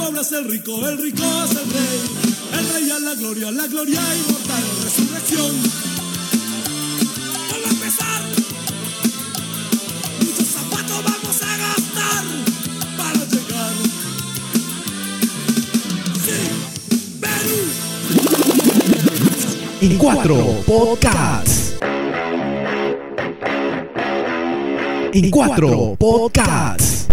pobre es el rico, el rico es el rey. El rey a la gloria, la gloria inmortal, resurrección. Vuelve a empezar. Muchos zapatos vamos a gastar para llegar. Sí, Perú. En cuatro podcasts. En cuatro podcasts.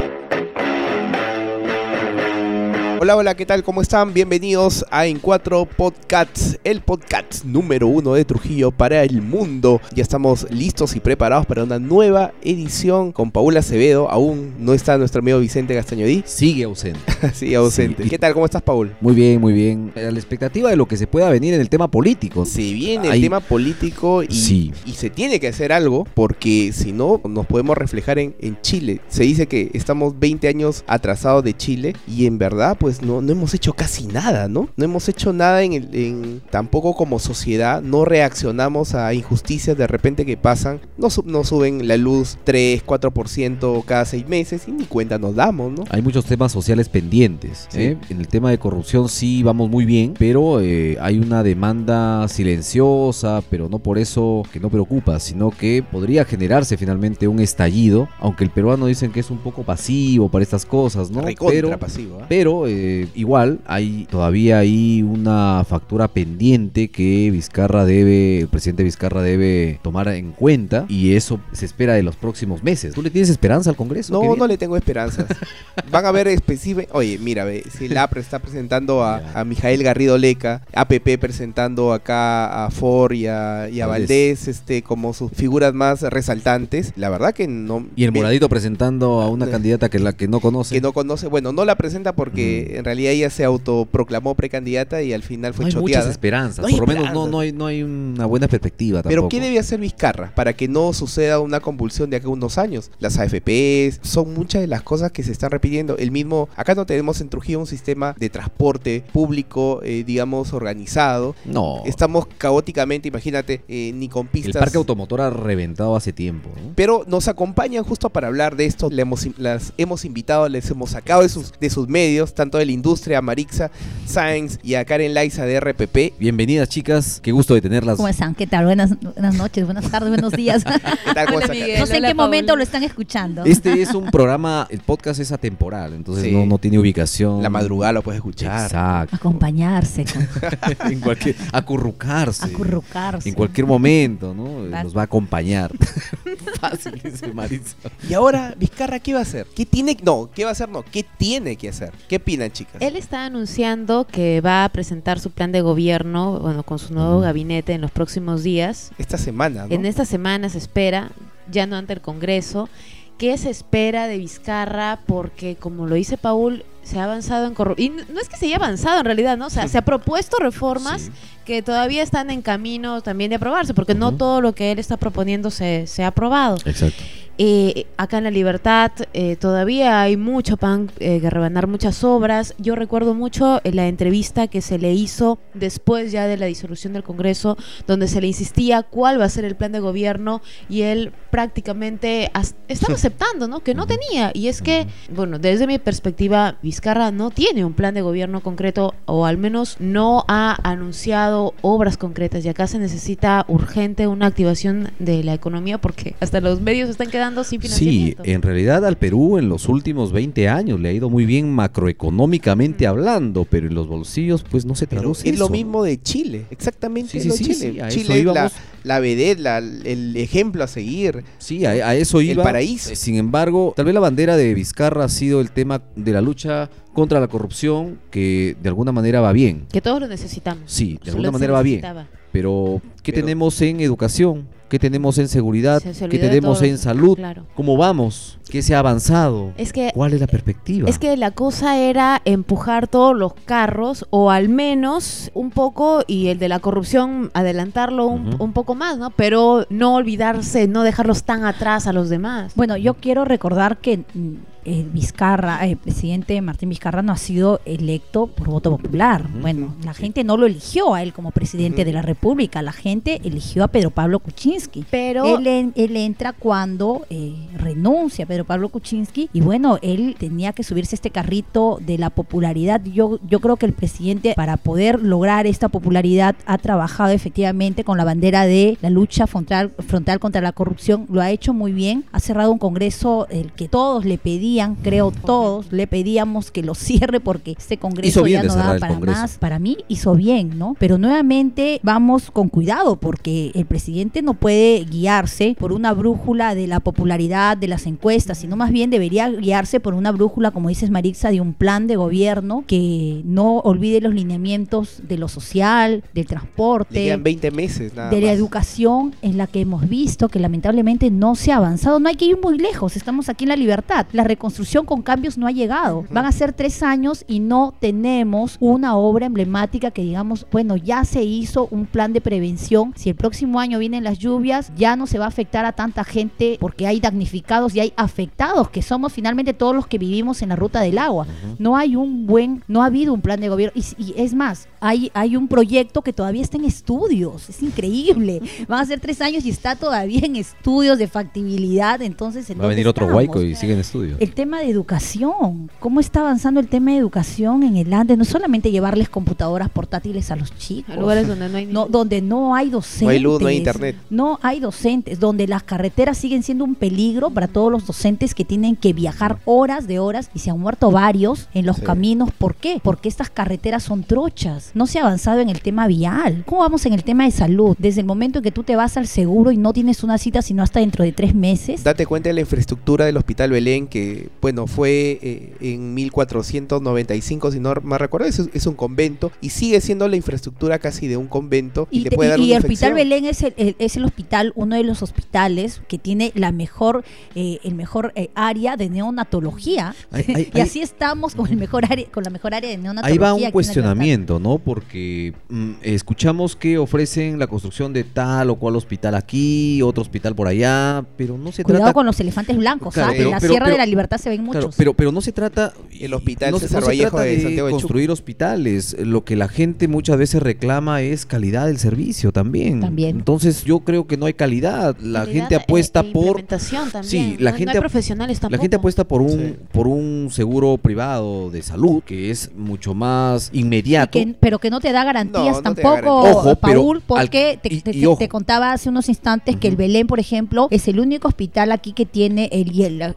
Hola, hola, ¿qué tal? ¿Cómo están? Bienvenidos a En Cuatro Podcasts, el podcast número uno de Trujillo para el mundo. Ya estamos listos y preparados para una nueva edición con Paula Acevedo. Aún no está nuestro amigo Vicente Castañodí. Sigue ausente. sí, ausente. Sí. ¿Qué tal? ¿Cómo estás, Paul? Muy bien, muy bien. A la expectativa de lo que se pueda venir en el tema político. Se viene el tema político y, Sí. y se tiene que hacer algo porque si no nos podemos reflejar en, en Chile. Se dice que estamos 20 años atrasados de Chile y en verdad pues no, no hemos hecho casi nada, ¿no? No hemos hecho nada en, el- en tampoco como sociedad, no reaccionamos a injusticias de repente que pasan, nos, sub- nos suben la luz 3, 4% cada 6 meses y ni cuenta nos damos, ¿no? Hay muchos temas sociales pendientes. Sí. ¿eh? En el tema de corrupción sí vamos muy bien, pero eh, hay una demanda silenciosa, pero no por eso que no preocupa, sino que podría generarse finalmente un estallido, aunque el peruano dicen que es un poco pasivo para estas cosas, ¿no? Recontra pero pasivo, ¿ah? Pero eh, igual hay todavía hay una factura pendiente que Vizcarra debe, el presidente Vizcarra debe tomar en cuenta y eso se espera de los próximos meses. ¿Tú le tienes esperanza al Congreso? No, no le tengo esperanzas. Van a ver específicamente. Oye, mira, ve, si el APRE está presentando a, a Mijael Garrido Leca, APP presentando acá a Ford y a, y a Valdés. Este, como sus figuras más resaltantes, la verdad que no. Y el moradito presentando a una candidata que la que no conoce. Que no conoce, bueno, no la presenta porque En realidad ella se autoproclamó precandidata y al final fue no hay choteada. muchas esperanzas. No hay Por lo menos no, no, hay, no hay una buena perspectiva tampoco. Pero ¿qué debe hacer Vizcarra para que no suceda una convulsión de acá a unos años? Las AFPs son muchas de las cosas que se están repitiendo. El mismo, acá no tenemos en Trujillo un sistema de transporte público, eh, digamos, organizado. No. Estamos caóticamente, imagínate, eh, ni con el pistas. parque automotor ha reventado hace tiempo. Pero nos acompañan justo para hablar de esto. Le hemos, las hemos invitado, les hemos sacado de sus, de sus medios, tanto de la industria, a Marixa Sáenz y a Karen Laiza de RPP. Bienvenidas chicas, qué gusto de tenerlas. ¿Cómo están? ¿Qué tal? Buenas, buenas noches, buenas tardes, buenos días. ¿Qué tal? ¿Cómo Hola, está, Miguel. Karen? No sé en qué momento lo están escuchando. Este es un programa, el podcast es atemporal, entonces Sí. no, no tiene ubicación. La madrugada lo puedes escuchar. Exacto. Acompañarse, con- en cualquier, acurrucarse. acurrucarse. En cualquier momento, ¿no? Nos va a acompañar. Fácil dice Marisa. Y ahora, Vizcarra, ¿qué va a hacer? ¿Qué tiene? No, ¿qué va a hacer? No, ¿qué tiene que hacer? ¿Qué chicas? Él está anunciando que va a presentar su plan de gobierno, bueno, con su nuevo Ujú. gabinete en los próximos días. Esta semana, ¿no? En esta semana se espera, ya no ante el Congreso, qué se espera de Vizcarra, porque como lo dice Paul, se ha avanzado en corrupción. Y no es que se haya avanzado en realidad, ¿no? O sea, se ha propuesto reformas Sí. que todavía están en camino también de aprobarse, porque no todo lo que él está proponiendo se, se ha aprobado. Exacto. Eh, acá en La Libertad eh, todavía hay mucho pan eh, que rebanar, muchas obras. Yo recuerdo mucho eh, la entrevista que se le hizo después ya de la disolución del Congreso, donde se le insistía cuál va a ser el plan de gobierno y él prácticamente estaba aceptando, ¿no? Que no tenía. Y es que, bueno, desde mi perspectiva, Vizcarra no tiene un plan de gobierno concreto o al menos no ha anunciado obras concretas y acá se necesita urgente una activación de la economía porque hasta los medios están quedando sin Sí, financiamiento. en realidad al Perú en los últimos 20 años le ha ido muy bien macroeconómicamente Mm. hablando, pero en los bolsillos pues no se Pero traduce es lo eso, ¿no? mismo de Chile, exactamente Sí, es sí, lo de sí, Chile. sí, a eso Chile es la, la vedette, la- el ejemplo a seguir. Sí, a, a eso El iba. paraíso. Eh, Sin embargo, tal vez la bandera de Vizcarra ha sido el tema de la lucha contra la corrupción, que de alguna manera va bien. Que todos lo necesitamos. Sí, de Solo alguna manera va bien. Pero, ¿qué Pero- tenemos en educación? ¿Qué tenemos en seguridad? Se- se ¿Qué tenemos en salud? Claro. ¿Cómo vamos? ¿Qué se ha avanzado? Es que ¿Cuál es la perspectiva? Es que la cosa era empujar todos los carros o al menos un poco y el de la corrupción adelantarlo un, un poco más, ¿no? Pero no olvidarse, no dejarlos tan atrás a los demás. Bueno, yo quiero recordar que el Vizcarra, el presidente Martín Vizcarra no ha sido electo por voto popular. Bueno, la gente no lo eligió a él como presidente de la República, la gente eligió a Pedro Pablo Kuczynski. Pero Él, en- él entra cuando eh, renuncia Pedro Pablo Kuczynski y bueno, él tenía que subirse a este carrito de la popularidad. Yo, yo creo que el presidente para poder lograr esta popularidad ha trabajado efectivamente con la bandera de la lucha frontal, frontal contra la corrupción. Lo ha hecho muy bien. Ha cerrado un congreso el que todos le pedían, creo todos, le pedíamos que lo cierre porque este congreso ya no daba para Congreso. más. Para mí hizo bien, ¿no? Pero nuevamente vamos con cuidado porque el presidente no puede guiarse por una brújula de la popularidad de las encuestas, sino más bien debería guiarse por una brújula, como dices Marixa, de un plan de gobierno que no olvide los lineamientos de lo social, del Le transporte, quedan 20 meses nada de la más. educación en la que hemos visto que lamentablemente no se ha avanzado. No hay que ir muy lejos, estamos aquí en la libertad. La reconstrucción con cambios no ha llegado. Van a ser tres años y no tenemos una obra emblemática que digamos, bueno, ya se hizo un plan de prevención. Si el próximo año vienen las lluvias, ya no se va a afectar a tanta gente porque hay damnificados y hay afectados, que somos finalmente todos los que vivimos en la ruta del agua. No hay un buen, no ha habido un plan de gobierno. Y, y es más, hay, hay un proyecto que todavía está en estudios. Es increíble. Van a ser tres años y está todavía en estudios de factibilidad. Entonces, ¿en Va a venir otro estamos? huaico y sigue en estudio. El tema de educación. ¿Cómo está avanzando el tema de educación en el Andes? No es solamente llevarles computadoras portátiles a los chicos. hay lugares donde no hay No, donde no hay docentes. No hay luz, no hay internet. No hay docentes, donde las carreteras siguen siendo un peligro para todos los docentes que tienen que viajar horas de horas y se han muerto varios en los Sí. caminos. ¿Por qué? Porque estas carreteras son trochas. No se ha avanzado en el tema vial. ¿Cómo vamos en el tema de salud? Desde el momento en que tú te vas al seguro y no tienes una cita sino hasta dentro de tres meses. Date cuenta de la infraestructura del Hospital Belén, que, bueno, fue eh, en 1495, si no me recuerdo, es, es un convento y sigue siendo la infraestructura casi de un convento y, Y, te puede dar y- y una el Hospital. Belén es el, el- es el hospital, uno de los hospitales que tiene la mejor, eh, el mejor eh, área de neonatología. Y así estamos con el mejor área, con la mejor área de neonatología. Ahí va un cuestionamiento, ¿no? Porque mm, escuchamos que ofrecen la construcción de tal o cual hospital aquí, otro hospital por allá, pero no se Cuidado trata con los elefantes blancos, Claro, ¿ah? pero- en la pero- Sierra de la Libertad se ven muchos. Claro, pero, pero no se trata. El hospital no, se- César no se trata de de, Santiago de Chuco. construir hospitales. Lo que la gente muchas veces reclama es calidad del servicio también. También. Entonces yo creo que no hay calidad. La Calidad gente e- apuesta e por. también. Sí, la No- no gente hay profesionales tampoco. La gente apuesta por un, Sí. por un seguro privado de salud que es mucho más inmediato. que- pero que no te da garantías No, no te da tampoco, garantías. Ojo, pero Paul, porque al- te, y- te- y te- ojo. te contaba hace unos instantes que el. Belén, por ejemplo, es el único hospital aquí que tiene, el,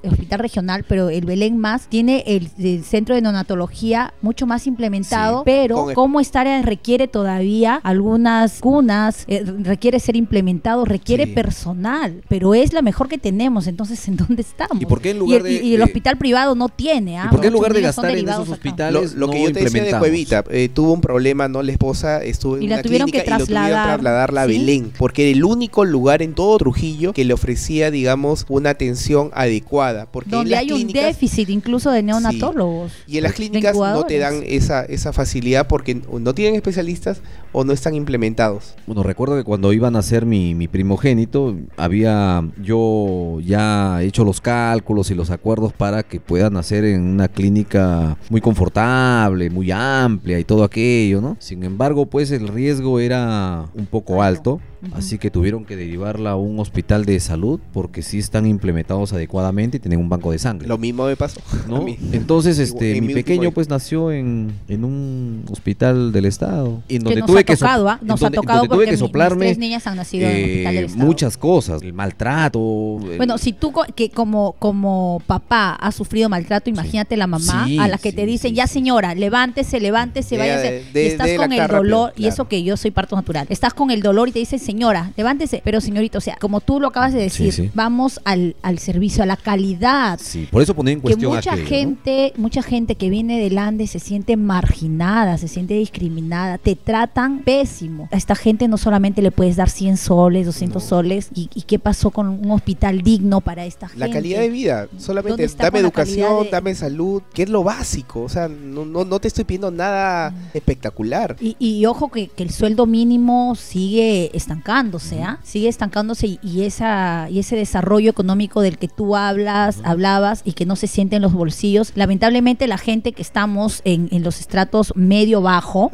hospital regional, pero el Belén más, tiene el, el centro de neonatología mucho más implementado, Sí. pero como esta área requiere todavía algunas cunas, eh, requiere ser implementado, requiere Sí. personal, pero es la mejor que tenemos, entonces ¿en dónde estamos? ¿Y por qué en lugar el, de- y- y el de- hospital privado no tiene, ¿ah? ¿Y por qué en lugar de gastar en esos hospitales Lo, lo que yo te decía de? Cuevita, eh, tuvo un problema, ¿no? La esposa estuvo en Y la una tuvieron que clínica y lo tuvieron que trasladar, trasladarla a ¿sí? Belén, porque era el único lugar en todo Trujillo que le ofrecía, digamos, una atención adecuada. Porque en donde las hay un clínicas- déficit incluso de neonatólogos. Y en las clínicas no te dan esa, esa facilidad porque no tienen especialistas o no están implementados. Bueno, recuerdo que cuando iban a hacer mi, mi primogénito, había yo ya hecho los cálculos y los acuerdos para que puedan hacer en una clínica muy confortable, muy amplia y todo aquello, ¿no? Sin embargo, pues el riesgo era un poco alto, Así que tuvieron que derivarla a un hospital de salud porque sí están implementados adecuadamente y tienen un banco de sangre. Lo mismo me pasó. ¿no? a mí. Entonces, este, En mi mi pequeño pues nació en, en un hospital del estado. En que donde nos tuve ha que so- tocado, ¿ah? Nos donde- ha tocado porque que mis soplarme tres niñas han nacido en el hospital del eh, estado. muchas cosas, el maltrato. el- Bueno, si tú co- que como como papá has sufrido maltrato, imagínate la mamá Sí, a la que te dicen, sí, ya señora, levántese, levántese, Ya, váyase. de- de- y estás de con el dolor, rápido, y eso que yo soy parto natural. Estás con el dolor y te dicen, señora, levántese. Pero señorita, o sea, como tú lo acabas de decir, Sí, sí. vamos al, al servicio, a la calidad. Sí, por eso ponía en que cuestión mucha aquello, ¿no? gente, mucha gente que viene del Andes se siente marginada, se siente discriminada, te tratan pésimo. A esta gente no solamente le puedes dar 100 soles, 200 soles, y, y qué pasó con un hospital digno para esta gente. La calidad de vida, ¿Dónde solamente dame educación, de- dame salud, que es lo básico, o sea, no, no, no te estoy pidiendo nada espectacular. Y, y ojo que, que el sueldo mínimo sigue estancándose, ¿ah? Sigue estancándose y, y esa, y ese desarrollo económico del que tú hablas, hablabas y que no se siente en los bolsillos, lamentablemente la gente que estamos en, en los estratos medio-bajo,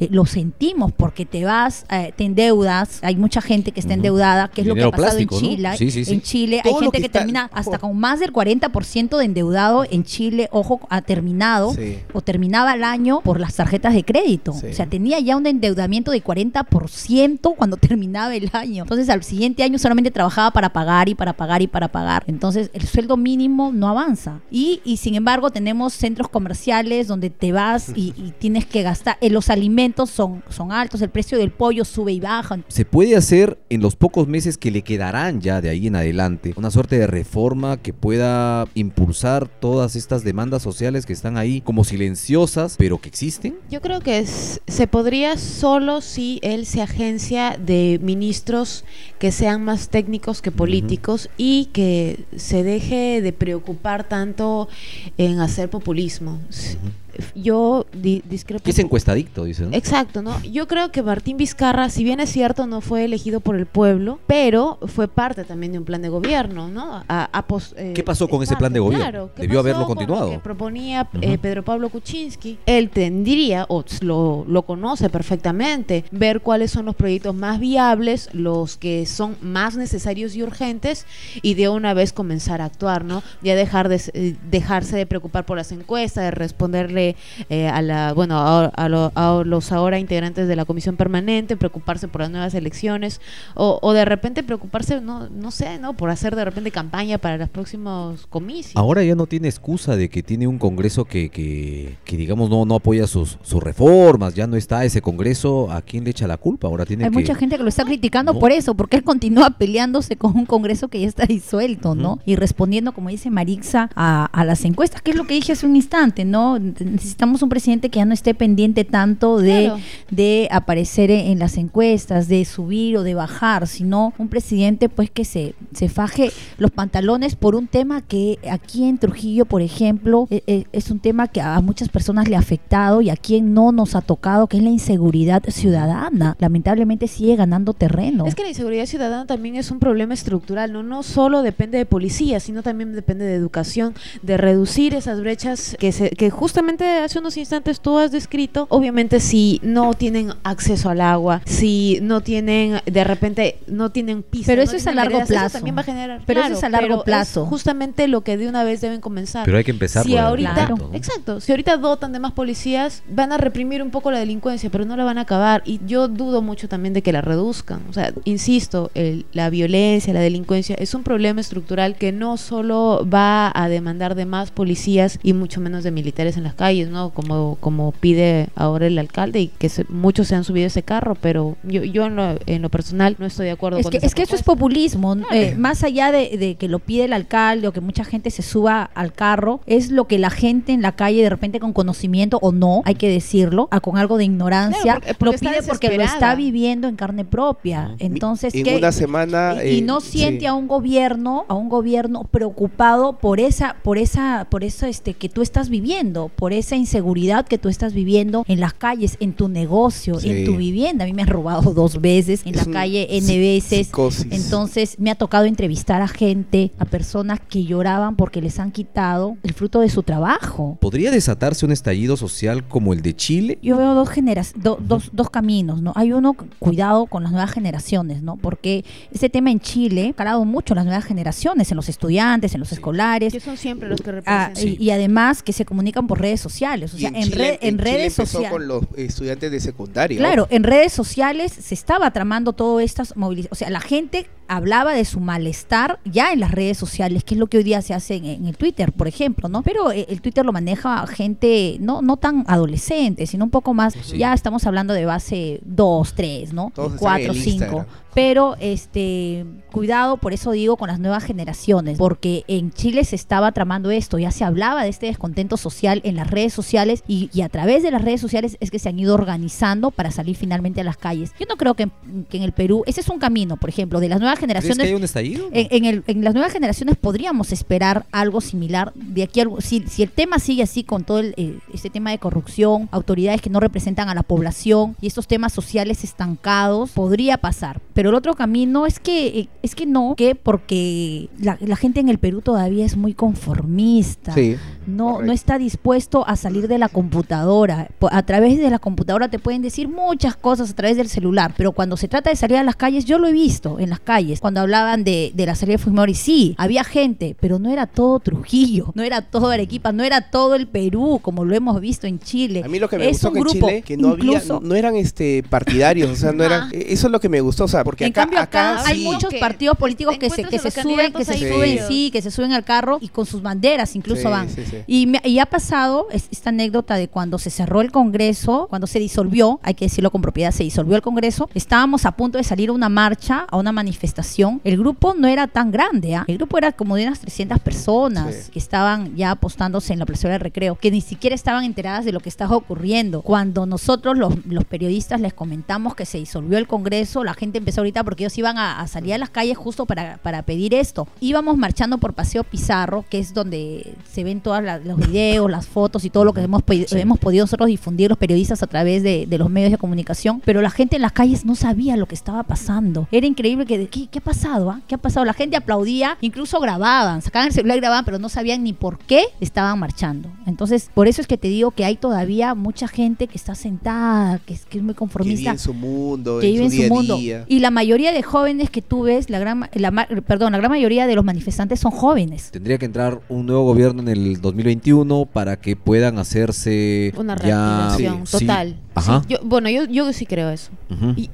eh, lo sentimos porque te vas, eh, te endeudas, hay mucha gente que está endeudada, que es lo que ha pasado plástico, en ¿no? Chile. Sí, sí, sí. En Chile Todo hay gente que que, está- termina hasta con más del 40% de endeudado en Chile, ojo, ha terminado o terminaba el año por las tarjetas de crédito. O sea, tenía ya un endeudamiento de 40% cuando terminaba el año. Entonces, al siguiente año solamente trabajaba para pagar y para pagar y para pagar. Entonces, el sueldo mínimo no avanza. Y, y sin embargo, tenemos centros comerciales donde te vas y, y tienes que gastar. eh, los alimentos son, son altos, el precio del pollo sube y baja. ¿Se puede hacer en los pocos meses que le quedarán ya de ahí en adelante una suerte de reforma que pueda impulsar todas estas demandas sociales que están ahí como silenciosas, pero que existen? Yo creo que es- se podría solo si él se agencia de ministros que sean más técnicos que políticos y que se deje de preocupar tanto en hacer populismo. Yo di- discrepo. Que es encuestadicto, dice, ¿no? Exacto, ¿no? Yo creo que Martín Vizcarra, si bien es cierto, no fue elegido por el pueblo, pero fue parte también de un plan de gobierno, ¿no? A- a pos- eh, ¿Qué pasó con ese plan de gobierno? claro. ¿Qué Debió pasó haberlo con lo continuado. que proponía eh. Pedro Pablo Kuczynski. Él tendría, o lo, lo conoce perfectamente, ver cuáles son los proyectos más viables, los que son más necesarios y urgentes, y de una vez comenzar a actuar, ¿no? Ya dejar de, eh, dejarse de preocupar por las encuestas, de responderle eh, a la, bueno, a, a lo- a los ahora integrantes de la comisión permanente, preocuparse por las nuevas elecciones, o, o de repente preocuparse, no, no sé, ¿no? Por hacer de repente campaña para los próximos comicios. Ahora ya no tiene excusa de que tiene un Congreso que, que, que, digamos, no, no apoya sus, sus reformas, ya no está ese Congreso, ¿a quién le echa la culpa? Ahora tiene Hay que... mucha gente que lo está criticando No. por eso, porque él continúa peleándose con un Congreso que ya está disuelto, ¿no? Y respondiendo, como dice Marixa, a, a las encuestas, que es lo que dije hace un instante, ¿no? Necesitamos un presidente que ya no esté pendiente tanto de, Claro. de aparecer en las encuestas, de subir o de bajar, sino un presidente pues que se, se faje los pantalones por un tema que aquí en Trujillo, por ejemplo, e- e- es un tema que a muchas personas le ha afectado y a quien no nos ha tocado, que es la inseguridad ciudadana. Lamentablemente sigue ganando terreno. Es que la inseguridad ciudadana también es un problema estructural, ¿no? No solo depende de policía, sino también depende de educación, de reducir esas brechas que, se, que justamente hace unos instantes tú has descrito. Obviamente si no tienen acceso al agua, si no tienen, de repente, no tienen pistas. Pero no eso es a largo plazo. También va a generar. Pero eso claro, es a largo pero plazo. justamente lo que de una vez deben comenzar. Pero hay que empezar Si ahorita, ¿no? exacto, si ahorita dotan de más policías, van a reprimir un poco la delincuencia, pero no la van a acabar. Y yo dudo mucho también de que la reduzcan. O sea, insisto, el- la violencia, la delincuencia es un problema estructural que no solo va a demandar de más policías y mucho menos de militares en las calles, ¿no? Como, como pide ahora el alcalde y que se- muchos se han subido a ese carro, pero yo, yo en, lo, en lo personal no estoy de acuerdo Es con que, esa es que eso es populismo, eh, más allá de, de que lo pide el alcalde o que mucha gente se suba al carro, es lo que la gente en la calle de repente con conocimiento o no, hay que decirlo, a con algo de ignorancia, Claro, porque- porque lo pide porque lo está viviendo en carne propia. Entonces, en ¿qué? una semana y, y eh, no siente sí. a un gobierno a un gobierno preocupado por esa por esa por eso este que tú estás viviendo por esa inseguridad que tú estás viviendo en las calles en tu negocio Sí. en tu vivienda a mí me han robado dos veces en Es la calle n veces psicosis. entonces me ha tocado entrevistar a gente a personas que lloraban porque les han quitado el fruto de su trabajo ¿Podría desatarse un estallido social como el de Chile? yo veo dos, genera- do- dos, dos caminos, ¿no? Hay uno, cuidado con las nuevas generaciones, ¿no? Porque este tema en Chile ha calado mucho en las nuevas generaciones, en los estudiantes, en los escolares. Que son siempre los que ah, representan. y, y además que se comunican por redes sociales. O Y sea, en, en, Chile, red- en en Chile redes sociales. con los estudiantes de secundaria. Claro, en redes sociales se estaba tramando todo estas movilizaciones. O sea, la gente hablaba de su malestar ya en las redes sociales, que es lo que hoy día se hace en, en el Twitter, por ejemplo, ¿no? Pero eh, el Twitter lo maneja gente no, no tan adolescente, sino un poco más, Sí. ya estamos hablando de base 2, 3, ¿no? Todos están 4, en el 5. Pero este cuidado, por eso digo con las nuevas generaciones, porque en Chile se estaba tramando esto, ya se hablaba de este descontento social en las redes sociales y, y a través de las redes sociales es que se han ido organizando para salir finalmente a las calles. Yo no creo que, en- que en el Perú, ese es un camino, por ejemplo, de las nuevas ¿Crees que generaciones. hay un estallido? En, en el- en las nuevas generaciones podríamos esperar algo similar de aquí al- si, si el tema sigue así con todo el, eh, este tema de corrupción, autoridades que no representan a la población y estos temas sociales estancados, podría pasar. Pero el otro camino es que, eh, es que no, que porque la, la gente en el Perú todavía es muy conformista. Sí. No, no está dispuesto a salir de la computadora. A través de la computadora te pueden decir muchas cosas a través del celular, pero cuando se trata de salir a las calles, yo lo he visto en las calles, cuando hablaban de, de la salida de Fujimori, sí, había gente, pero no era todo Trujillo, no era todo Arequipa, no era todo el Perú, como lo hemos visto en Chile. A mí lo que me es gustó que en Chile que no incluso- había no eran este partidarios, o sea, no eran eh, eso es lo que me gustó, o sea, porque en acá cambio acá, hay sí. muchos partidos políticos que se, que suben, que se ahí suben, sí, que se suben al carro y con sus banderas incluso Sí, van. sí, sí. Y, me- y ha pasado es- esta anécdota de cuando se cerró el Congreso, cuando se disolvió, hay que decirlo con propiedad, se disolvió el Congreso, estábamos a punto de salir a una marcha, a una manifestación. El grupo no era tan grande, ¿ah? el grupo era como de unas 300 personas Sí. que estaban ya apostándose en la plaza del recreo, que ni siquiera estaban enteradas de lo que estaba ocurriendo. Cuando nosotros los, los periodistas les comentamos que se disolvió el Congreso, la gente empezó ahorita porque ellos iban a, a salir a las calles justo para, para pedir esto. Íbamos marchando por Paseo Pizarro, que es donde se ven todos los videos, las fotos y todo lo que hemos, pe- hemos podido nosotros difundir los periodistas a través de, de los medios de comunicación, pero la gente en las calles no sabía lo que estaba pasando. Era increíble que, ¿qué, qué ha pasado? ah? ¿Qué ha pasado? La gente aplaudía, incluso grababan, sacaban el celular y grababan, pero no sabían ni por qué estaban marchando. Entonces, por eso es que te digo que hay todavía mucha gente que está sentada, que es, que es muy que vive conformista en su mundo, que en vive su en día su a mundo. día. Y la mayoría de jóvenes que tú ves, la gran, la, perdón, la gran mayoría de los manifestantes son jóvenes. Tendría que entrar un nuevo gobierno en el 2021 para que puedan hacerse Una ya reactivación sí, total. Ajá. Sí, yo- bueno, yo, yo sí creo eso.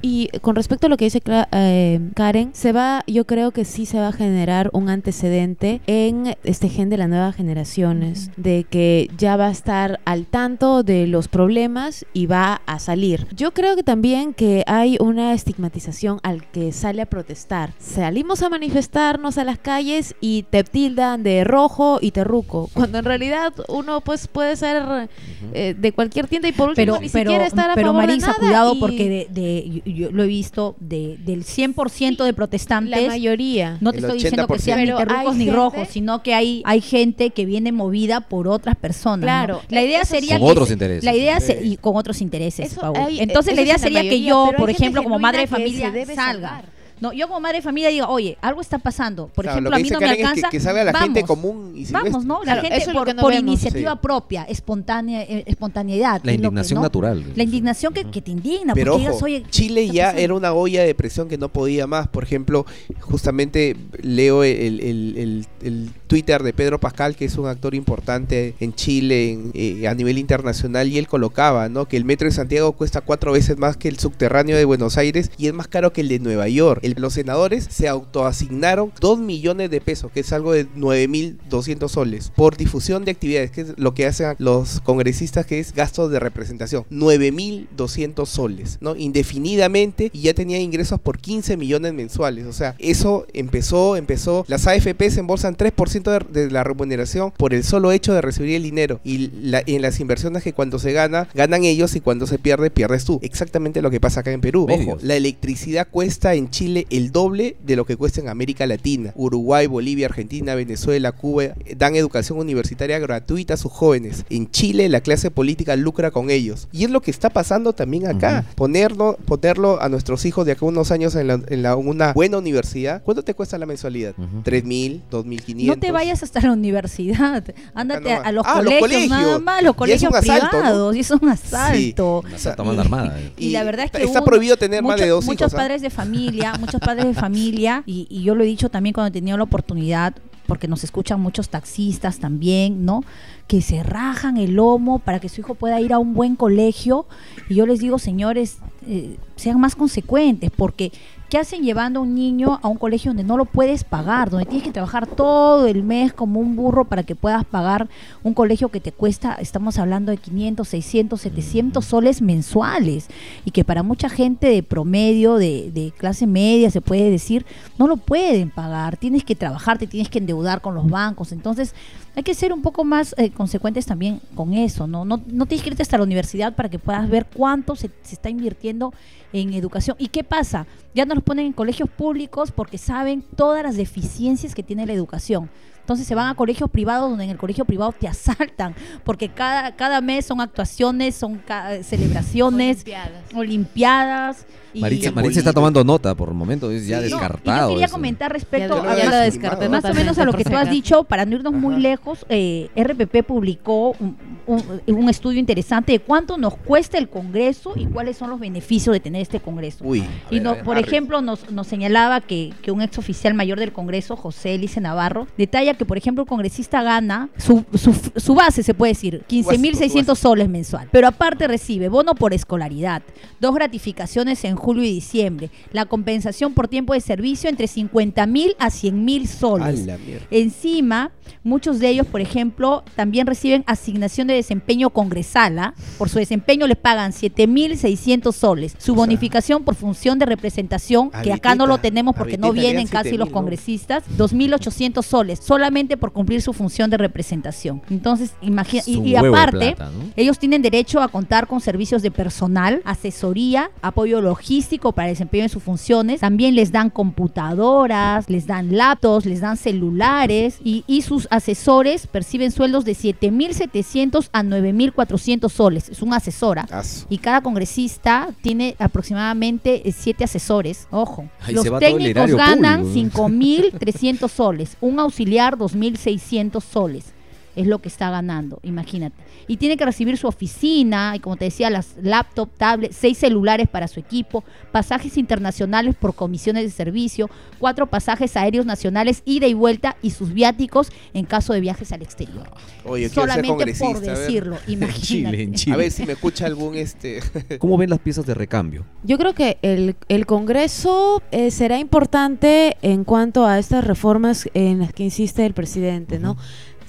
Y con respecto a lo que dice Cla- eh, Karen, se va, yo creo que sí se va a generar un antecedente en este gen de las nuevas generaciones, de que ya va a estar al tanto de los problemas y va a salir. Yo creo que también que hay una estigmatización al que sale a protestar. Salimos a manifestarnos a las calles y te tildan de rojo y terruco, cuando en realidad uno pues puede ser eh, de cualquier tienda y por último Pero, ni pero, siquiera estar a pero favor Marisa, de nada cuidado y porque de, de- yo, yo lo he visto de, del 100% de protestantes. la mayoría No te El estoy diciendo que sean ni 80%. Pero terrucos ni gente- rojos, sino que hay, hay gente que viene movida por otras personas. ¿no? Claro, La idea eso sería Con que otros se- intereses. La idea se- y con otros intereses, Eso Paul. hay- Entonces la idea sería que yo, por ejemplo, como madre de familia, debe salga. salvar. No, yo como madre de familia digo, oye, algo está pasando. Por Claro, ejemplo, lo a mí no me es alcanza. que, que salga la vamos, gente común y. Vamos, ¿no? La Claro, gente es por, no iniciativa Sí. propia, espontánea, eh, espontaneidad. La que, indignación ¿no? natural. La indignación que, que te indigna. Pero porque ojo, digas, oye, Chile ¿qué está ya pasando? era una olla de presión que no podía más. Por ejemplo, justamente leo el, el- el- el Twitter de Pedro Pascal, que es un actor importante en Chile en- eh, a nivel internacional, y él colocaba ¿no? que el metro de Santiago cuesta cuatro veces más que el subterráneo de Buenos Aires y es más caro que el de Nueva York. El- los senadores se autoasignaron 2 millones de pesos, que es algo de 9.200 soles, por difusión de actividades, que es lo que hacen los congresistas, que es gastos de representación. 9.200 soles, ¿no? Indefinidamente y ya tenía ingresos por 15 millones mensuales. O sea, eso empezó, empezó. Las AFP se embolsan 3% de, de la remuneración por el solo hecho de recibir el dinero. Y la- en las inversiones que cuando se gana, ganan ellos y cuando se pierde, pierdes tú. Exactamente lo que pasa acá en Perú. Ojo, la electricidad cuesta en Chile el doble de lo que cuesta en América Latina. Uruguay, Bolivia, Argentina, Venezuela, Cuba eh, dan educación universitaria gratuita a sus jóvenes. En Chile la clase política lucra con ellos. Y es lo que está pasando también acá. Ujú. Ponerlo, ponerlo a nuestros hijos de acá unos años en, la- en la- una buena universidad. ¿Cuánto te cuesta la mensualidad? Ujú. ¿Tres mil? ¿Dos mil quinientos? No te vayas hasta la universidad. Ándate a los Ah, los colegios, colegios. nada más, los Y es colegios un asalto, ¿no? privados. Y es un asalto. Mano armada. eh. Y, la verdad es que está uno- prohibido tener más de muchos- dos muchos hijos. ¿ah? padres de familia, muchos padres de familia, y, yo lo he dicho también cuando he tenido la oportunidad, porque nos escuchan muchos taxistas también, ¿no? Que se rajan el lomo para que su hijo pueda ir a un buen colegio. Y yo les digo, señores, eh, sean más consecuentes, porque ¿qué hacen llevando a un niño a un colegio donde no lo puedes pagar, donde tienes que trabajar todo el mes como un burro para que puedas pagar un colegio que te cuesta, estamos hablando de 500, 600, 700 soles mensuales y que para mucha gente de promedio, de, de clase media, se puede decir, no lo pueden pagar, tienes que trabajar, te tienes que endeudar con los bancos, entonces hay que ser un poco más eh, consecuentes también con eso, ¿no? ¿no? No tienes que irte hasta la universidad para que puedas ver cuánto se, se está invirtiendo en educación. ¿Y qué pasa? Ya nos los ponen en colegios públicos porque saben todas las deficiencias que tiene la educación. Entonces se van a colegios privados donde en el colegio privado te asaltan, porque cada, cada mes son actuaciones, son ca- celebraciones, Olimpiadas. olimpiadas. Maritza, está tomando nota por el momento, es ya Sí. Descartado. yo quería eso. comentar respecto Ya a ya lastimado. descarté más o menos a lo que tú has dicho, para no irnos muy lejos, eh, RPP publicó un, un- un estudio interesante de cuánto nos cuesta el Congreso y cuáles son los beneficios de tener este Congreso. Uy. Y no, a ver, por ejemplo, nos, nos señalaba que, que un ex oficial mayor del Congreso, José Elice Navarro, detalla que, por ejemplo, el congresista gana su, su, su base, se puede decir, 15.600 soles mensual. Pero aparte recibe bono por escolaridad, dos gratificaciones en julio y diciembre, la compensación por tiempo de servicio entre 50.000 a 100.000 A soles. la mierda. Encima, muchos de ellos, por ejemplo, también reciben asignación de desempeño congresal. ¿ah? Por su desempeño les pagan 7.600 soles. Su O sea, bonificación por función de representación, que acá no lo tenemos porque no vienen casi 7.000, los congresistas, 2.800 soles, solamente por cumplir su función de representación. Entonces, imagina, y, aparte, plata, ¿no? ellos tienen derecho a contar con servicios de personal, asesoría, apoyo logístico para el desempeño de sus funciones. También les dan computadoras, les dan laptops, les dan celulares y, y sus asesores perciben sueldos de 7.700 a 9.400 soles. Es una asesora. Y cada congresista tiene aproximadamente eh, siete asesores. Ojo. Ahí Los técnicos ganan público, 5.300 soles. Un auxiliar 2.600 soles. Es lo que está ganando, imagínate. Y tiene que recibir su oficina, y como te decía, las laptop, tablets, seis celulares para su equipo, pasajes internacionales por comisiones de servicio, cuatro pasajes aéreos nacionales, ida y vuelta, y sus viáticos en caso de viajes al exterior. Oye, Solamente por decirlo, En imagínate. Chile, en Chile. A ver si me escucha algún este. ¿Cómo ven las piezas de recambio? Yo creo que el, el Congreso eh, será importante en cuanto a estas reformas en las que insiste el presidente, ¿no?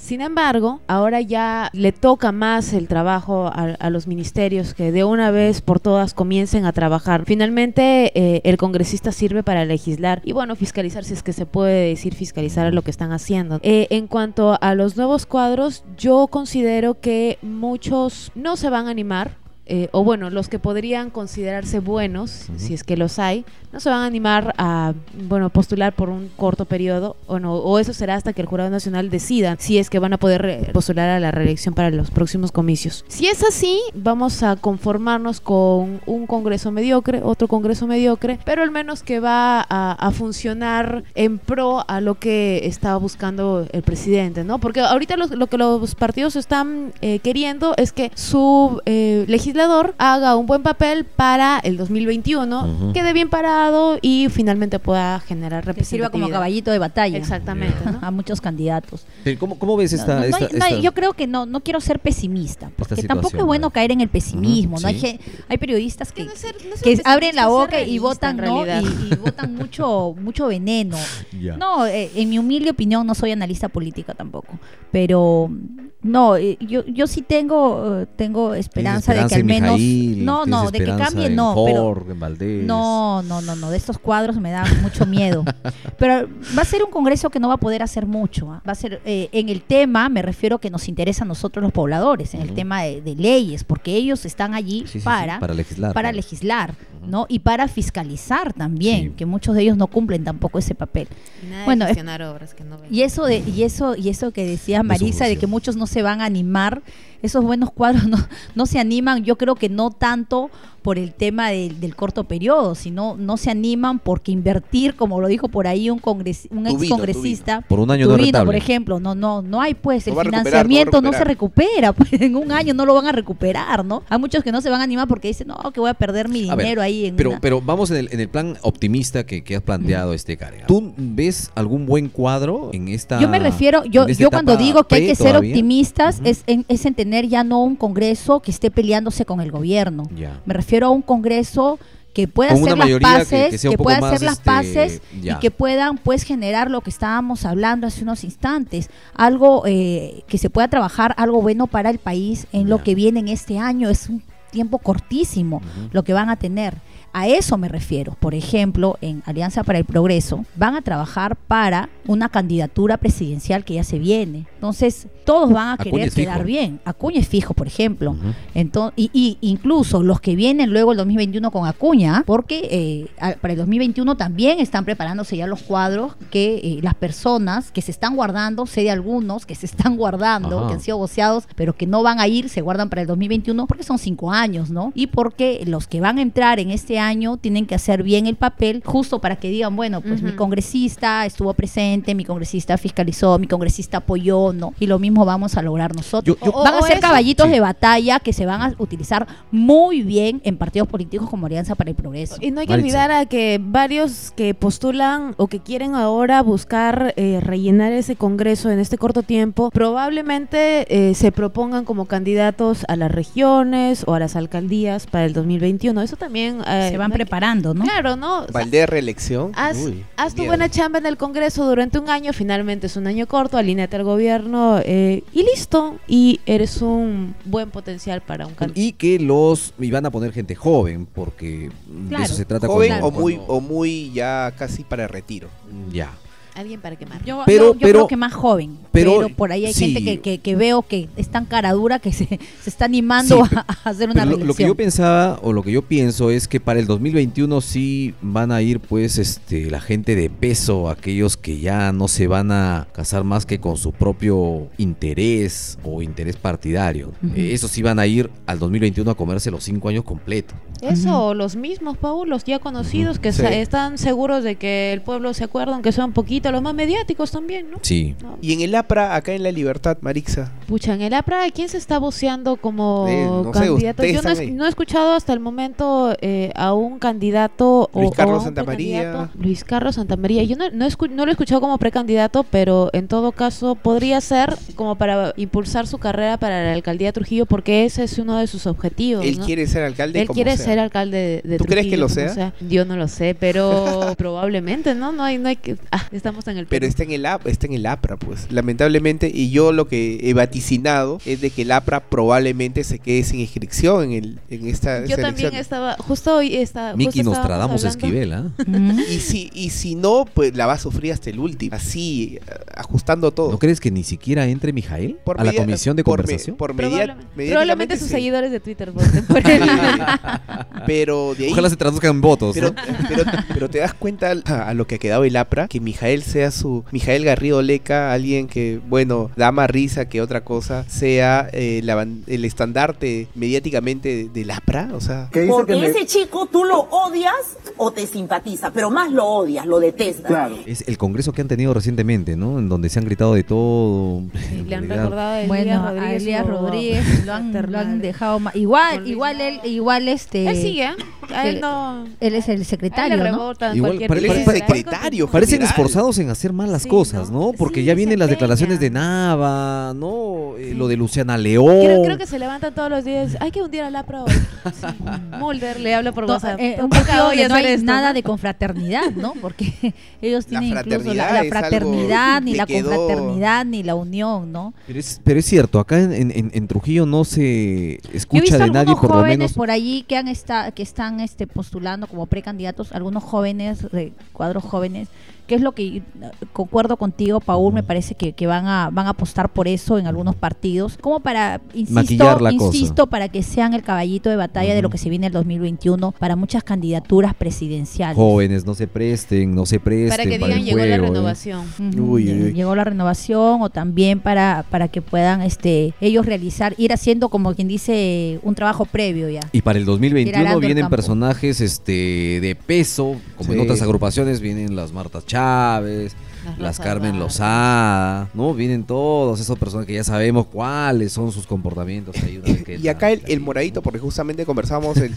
Sin embargo, ahora ya le toca más el trabajo a, a los ministerios que de una vez por todas comiencen a trabajar. Finalmente, eh, el congresista sirve para legislar y, bueno, fiscalizar, si es que se puede decir fiscalizar lo que están haciendo. Eh, en cuanto a los nuevos cuadros, yo considero que muchos no se van a animar eh, o bueno, los que podrían considerarse buenos, si es que los hay, no se van a animar a, bueno, postular por un corto periodo, o no, o eso será hasta que el Jurado Nacional decida si es que van a poder postular a la reelección para los próximos comicios. Si es así, vamos a conformarnos con un Congreso mediocre, otro Congreso mediocre, pero al menos que va a, a funcionar en pro a lo que está buscando el presidente, ¿no? Porque ahorita los- lo que los partidos están eh, queriendo es que su eh, legislador haga un buen papel para el 2021, Ujú. quede bien parado y finalmente pueda generar Que sirva como representatividad. caballito de batalla Exactamente, ¿no? a muchos candidatos. ¿Cómo, cómo ves esta, No, no, esta- no, no, esta- yo creo que no, no quiero ser pesimista, porque tampoco es bueno ¿no? caer en el pesimismo. ¿no? hay, sí. gen- hay periodistas que, no es ser- no es ser que abren la boca y votan no y, y votan mucho mucho veneno. No, eh, en mi humilde opinión no soy analista política tampoco, pero no, yo yo sí tengo eh, tengo esperanza, de que al en menos Mijail, no no de que cambie en no, pero Jorge, en Valdés. no, no, no, no, de estos cuadros me da mucho miedo. Pero va a ser un congreso que no va a poder hacer mucho. ¿ah? Va a ser, eh, en el tema, me refiero que nos interesa a nosotros los pobladores, en el tema de, de leyes, porque ellos están allí Sí, sí, sí, para, para legislar. para claro. legislar. ¿no? Y para fiscalizar también, Sí. que muchos de ellos no cumplen tampoco ese papel. Y nada de Bueno, gestionar obras que no ven. Y eso de, y eso, y eso que decía Marisa de que muchos no se van a animar, esos buenos cuadros no, no se animan, yo creo que no tanto por el tema del- del corto periodo, sino no se animan porque invertir, como lo dijo por ahí un congres, un ex congresista, Por un año no Tubino, por rentable. ejemplo, no, no, no hay pues No el financiamiento no no, se recupera, pues en un año no lo van a recuperar, ¿no? Hay muchos que no se van a animar porque dicen, no, que voy a perder mi A ver, dinero ahí en Pero, una- pero vamos en el, en el plan optimista que, que has planteado, este Karen. ¿Tú ves algún buen cuadro en esta Yo me refiero, yo, yo cuando digo que hay que ser todavía? optimistas es, en, es en tener ya no un Congreso que esté peleándose con el gobierno. Ya. Me refiero a un Congreso que pueda hacer las que- paces, que pueda hacer las este, paces ya. y que puedan pues generar lo que estábamos hablando hace unos instantes, algo eh, que se pueda trabajar, algo bueno para el país en lo que viene en este año. Es un tiempo cortísimo lo que van a tener. A eso me refiero. Por ejemplo, en Alianza para el Progreso van a trabajar para una candidatura presidencial que ya se viene. Entonces, todos van a Acuña querer quedar bien. Acuña es fijo, por ejemplo. Entonces, y, y incluso los que vienen luego el 2021 con Acuña, porque eh, para el 2021 también están preparándose ya los cuadros que eh, las personas que se están guardando, sé de algunos que se están guardando, Ajá. que han sido voceados, pero que no van a ir, se guardan para el 2021 porque son cinco años, ¿no? Y porque los que van a entrar en este año tienen que hacer bien el papel justo para que digan, bueno, pues mi congresista estuvo presente, mi congresista fiscalizó, mi congresista apoyó, ¿no? Y lo mismo vamos a lograr nosotros. Yo- yo- van a ser eso. caballitos Sí. de batalla que se van a utilizar muy bien en partidos políticos como Alianza para el Progreso. Y no hay que Maritza. olvidar a que varios que postulan o que quieren ahora buscar eh, rellenar ese congreso en este corto tiempo, probablemente eh, se propongan como candidatos a las regiones o a las alcaldías para el 2021. Eso también... eh, se van no hay que- preparando, ¿no? Claro, ¿no? O sea, Valdés reelección. Haz, Uy, haz tu buena chamba en el Congreso durante un año, finalmente es un año corto, alíneate al gobierno eh, y listo. Y eres un buen potencial para un candidato. Y que los y van a poner gente joven, porque de eso se trata Joven cuando- o muy cuando- o muy ya casi para retiro. ya. Alguien para quemar. Yo, Pero- yo- yo pero- creo que más joven. Pero, pero, por ahí hay sí. gente que, que- que veo que es tan cara dura que se, se está animando Sí, a, a hacer una Pero lo, lo que reelección. yo pensaba o lo que yo pienso es que para el 2021 sí van a ir pues este la gente de peso, aquellos que ya no se van a casar más que con su propio interés o interés partidario. Ujú. Eh, Esos sí van a ir al 2021 a comerse los cinco años completos. Eso, los mismos, Paul, los ya conocidos, que Sí. están seguros de que el pueblo se acuerda, aunque poquito, los más mediáticos también, ¿no? Sí. No. Y en el APRA, acá en La Libertad, Marixa. Pucha, en el APRA, ¿quién se está voceando como Eh, no candidato? Yo no, he- ahí. no he escuchado hasta el momento eh, a un candidato o- Luis o Carlos a Santamaría. Luis Carlos Santamaría. Yo no, no, escu- no lo he escuchado como precandidato, pero en todo caso podría ser como para impulsar su carrera para la alcaldía de Trujillo, porque ese es uno de sus objetivos. Él ¿no? quiere ser alcalde. Él como quiere sea. ser alcalde de, de ¿Tú crees que Trujillo, lo como sea? Yo no lo sé, pero probablemente, ¿no? No hay, no hay que. Ah, estamos en el. Pero está en el está en el APRA, pues. Lamentablemente, y yo lo que he vaticinado es de que el APRA probablemente se quede sin inscripción en el en esta Yo también estaba, justo hoy está. Miki Nostradamus Esquivel, ¿ah? Ujú. Y si y si no, pues la va a sufrir hasta el último, así eh, ajustando todo. ¿No crees que ni siquiera entre Mijael Por a la media- comisión de por me- conversación? por media- Probablemente, sus sí. seguidores de Twitter voten por él. Pero de ahí Ojalá se traduzcan en votos. pero, ¿no? pero, pero te das cuenta a, a lo que ha quedado el APRA, que Mijael sea su, Mijael Garrido Leca, alguien que, bueno, da más risa que otra cosa, sea eh, la el estandarte mediáticamente del APRA, o sea, Porque ese chico tú lo odias o te simpatiza, pero más lo odias, lo detestas. Claro. Es el congreso que han tenido recientemente, ¿no? En donde se han gritado de todo. Sí, le han recordado a Elías Bueno, a Rodríguez. Elías lo- Rodríguez lo han, lo han paternal. dejado ma- igual, igual él, igual este Él sigue, ¿eh? A él no. él es el secretario, le ¿no? Igual cualquier pare- pare- secretario. Parecen general. En hacer mal las Sí, cosas, ¿no? ¿no? Porque Sí, ya vienen las declaraciones de Nava, ¿no? Eh, Sí. Lo de Luciana León. Creo, creo que se levantan todos los días. Hay que hundir a la pro. Sí. Mulder le habla por To- WhatsApp. eh, un donde no hay esto, nada ¿no? de confraternidad, ¿no? Porque ellos La tienen incluso la, fraternidad la ni la quedó- confraternidad, ni la unión, ¿no? Pero es, pero es cierto, acá en, en- en Trujillo no se Yo he escucha visto de nadie, por lo jóvenes menos. por allí que han esta, que están este, postulando como precandidatos, algunos jóvenes, de cuadros jóvenes, que es lo que concuerdo contigo, Paul, me parece que, que van a van a apostar por eso en algunos partidos, como para, insisto, Maquillar la cosa. insisto, para que sean el caballito de batalla de lo que se viene el 2021 para muchas candidaturas presidenciales. Jóvenes, no se presten, no se presten Para que para digan el llegó la juego, ¿eh? renovación. Uy, uy. Llegó la renovación o también para, para que puedan este ellos realizar, ir haciendo como quien dice un trabajo previo ya. Y para el Ir 2021 arando el vienen personajes este de peso, como en otras agrupaciones vienen las Marta Chávez, las Rosa Carmen. Lozada, ¿no? Vienen todos esos personajes que ya sabemos cuáles son sus comportamientos. ahí una vez que y acá el, el moradito, porque justamente conversábamos el,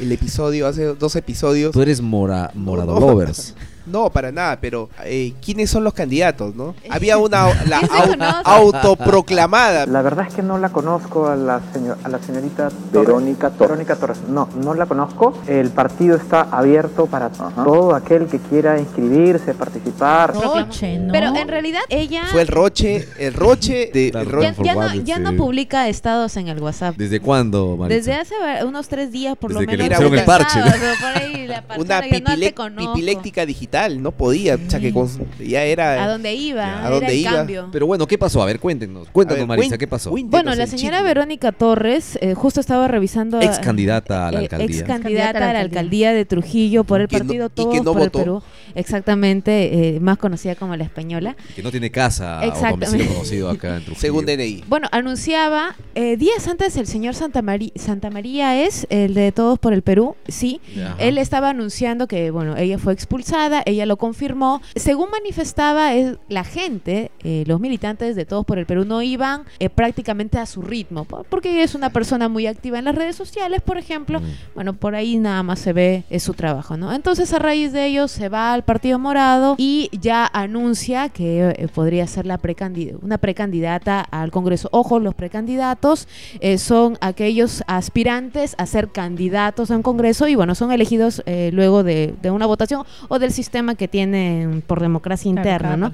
el episodio, hace dos episodios, Tú eres mora, No, morado no. para nada, pero eh, ¿quiénes son los candidatos, no? Había una la ¿Quién se au- conoce? autoproclamada. La verdad es que no la conozco a la, señor- a la señorita Verónica Torres. Verónica Torres. No, no la conozco. El partido está abierto para todo aquel que quiera inscribirse, participar. Roche, ¿no? Pero en realidad ella Fue el Roche, el Roche de Claro. el Ro- ya, ya no, publica estados en el WhatsApp. ¿Desde cuándo, Maritza? Desde hace unos tres días por Desde lo que le menos. pusieron el parche, ¿no? Pero por ahí la una pipiléctica digital, no podía, o sea que con- ya era ¿A dónde iba? Ya. ¿A Era dónde el iba? cambio. Pero bueno, ¿qué pasó? A ver, cuéntenos. Cuéntanos, A ver, Maritza, cuen- ¿qué pasó? Bueno, la señora. Verónica Torres eh, justo estaba revisando. Ex candidata a la eh, alcaldía. Ex candidata a la alcaldía de Trujillo por el Que no- partido que Todos no por el. Perú. Exactamente, eh, más conocida como la española. Que no tiene casa o Exactamente. domicilio conocido acá en Trujillo. según DNI. Bueno, anunciaba eh, días antes el señor Santa, Mari- Santa María es el de Todos por el Perú, sí. Ajá. Él estaba anunciando que, bueno, ella fue expulsada, ella lo confirmó. Según manifestaba, es, la gente, eh, los militantes de Todos por el Perú no iban eh, prácticamente a su ritmo, po- porque ella es una persona muy activa en las redes sociales, por ejemplo. Mm. Bueno, por ahí nada más se ve es su trabajo, ¿no? Entonces, a raíz de ello, se va al Partido Morado y ya anuncia que eh, podría ser la precandid- una precandidata al Congreso. Ojo, los precandidatos eh, son aquellos aspirantes a ser candidatos a un Congreso y, bueno, son elegidos eh, luego de, de una votación o del sistema que tienen por democracia interna, ¿no?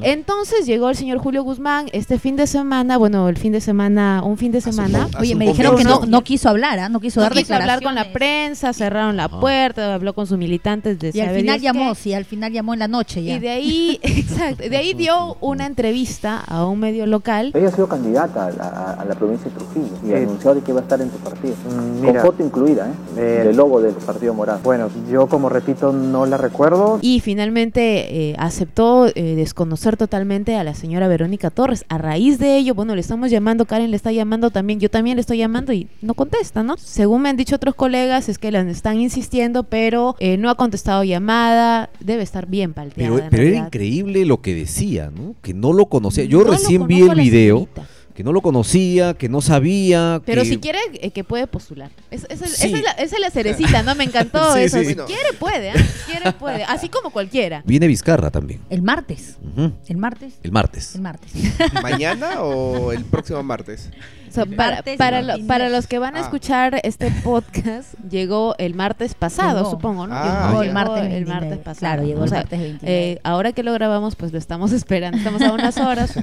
Entonces llegó el señor Julio Guzmán este fin de semana, bueno, el fin de semana, un fin de semana. Oye, me dijeron que no, no quiso hablar, ¿ah? No quiso No dar quiso hablar con la prensa, cerraron la puerta, habló con sus militantes de Y al final llamó, qué. sí, al final llamó en la noche ya. Y de ahí, exacto, de ahí dio una entrevista a un medio local. Ella ha sido candidata a la, a- la provincia de Trujillo y Sí. anunció de que iba a estar en tu partido. Mm, Con foto incluida, ¿eh? Eh, Del logo del Partido Morado. bueno, yo como repito no la recuerdo. Y finalmente eh, aceptó eh, desconocer totalmente a la señora Verónica Torres. A raíz de ello, bueno, le estamos llamando, Karen le está llamando también, yo también le estoy llamando y no contesta, ¿no? Según me han dicho otros colegas, es que le están insistiendo, pero eh, no ha contestado llamada, debe estar bien palteada. Pero, pero era increíble lo que decía, ¿no? Que no lo conocía. Yo No recién vi el video, señorita. Que no lo conocía, que no sabía. Pero que- si quiere, eh, que puede postular. Es- es el- Sí. Esa, es la, esa es la cerecita, ¿no? Me encantó Sí, eso. sí. Si quiere, puede. ¿ah? Si quiere, puede. Así como cualquiera. Viene Vizcarra también. El martes. El martes. El martes. El martes. ¿Mañana o el próximo martes? Para, lo- los que van a Ah. escuchar este podcast, llegó el martes pasado, Llegó. supongo, ¿no? Ah, Llegó el martes el 29. martes pasado. Claro, llegó O el martes 29. eh, ahora que lo grabamos, pues lo estamos esperando. Estamos a unas horas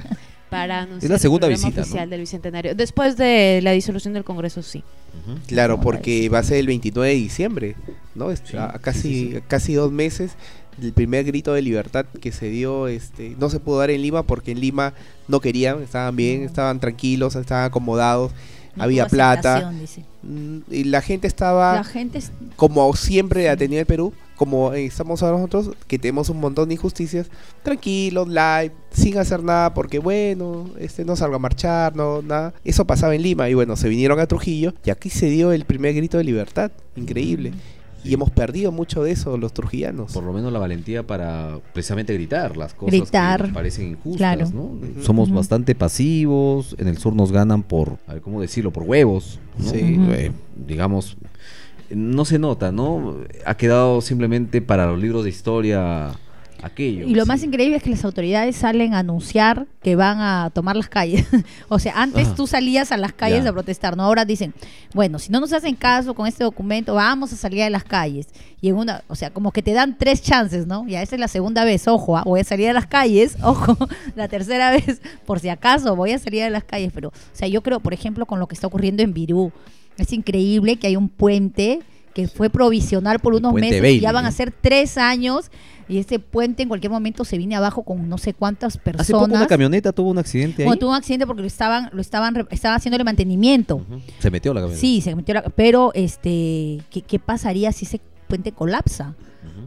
para anunciar la segunda el visita, ¿no? oficial del Bicentenario. Después de la disolución del Congreso, sí. Claro, porque va a ser el 29 de diciembre, ¿no? Es- a, a casi, a casi dos meses del primer grito de libertad que se dio, este, no se pudo dar en Lima porque en Lima no querían, estaban bien, estaban tranquilos, estaban acomodados, No había plata, dice. mm, y la gente estaba La gente es- como siempre ha tenido el Perú, como estamos ahora nosotros, que tenemos un montón de injusticias, tranquilos, live, sin hacer nada, porque bueno, este no salga a marchar, no, nada. Eso pasaba en Lima, y bueno, se vinieron a Trujillo, y aquí se dio el primer grito de libertad, increíble. Y hemos perdido mucho de eso los trujillanos. Por lo menos la valentía para precisamente gritar las cosas Gritar. que parecen injustas, Claro. ¿no? Somos bastante pasivos, en el sur nos ganan por, a ver, ¿cómo decirlo? Por huevos, ¿no? Sí. Eh, digamos, no se nota, ¿no? Ha quedado simplemente para los libros de historia aquello. Y lo más increíble es que las autoridades salen a anunciar que van a tomar las calles. o sea, antes Ajá. tú salías a las calles Ya. a protestar, ¿no? Ahora dicen, bueno, si no nos hacen caso con este documento, vamos a salir a las calles. Y en una, o sea, como que te dan tres chances, ¿no? Ya esa es la segunda vez, ojo, ah, voy a salir a las calles, ojo, la tercera vez, por si acaso, voy a salir a las calles. Pero, o sea, yo creo, por ejemplo, con lo que está ocurriendo en Virú, es increíble que hay un puente que fue provisional por unos puente meses, Bailey, ya van a ser tres años y este puente en cualquier momento se viene abajo con no sé cuántas personas. Hace poco una camioneta tuvo un accidente ahí. Bueno, tuvo un accidente porque lo estaban, lo estaban, estaban haciéndole mantenimiento. Se metió la camioneta. Sí, se metió la, pero este, ¿qué, qué pasaría si ese puente colapsa?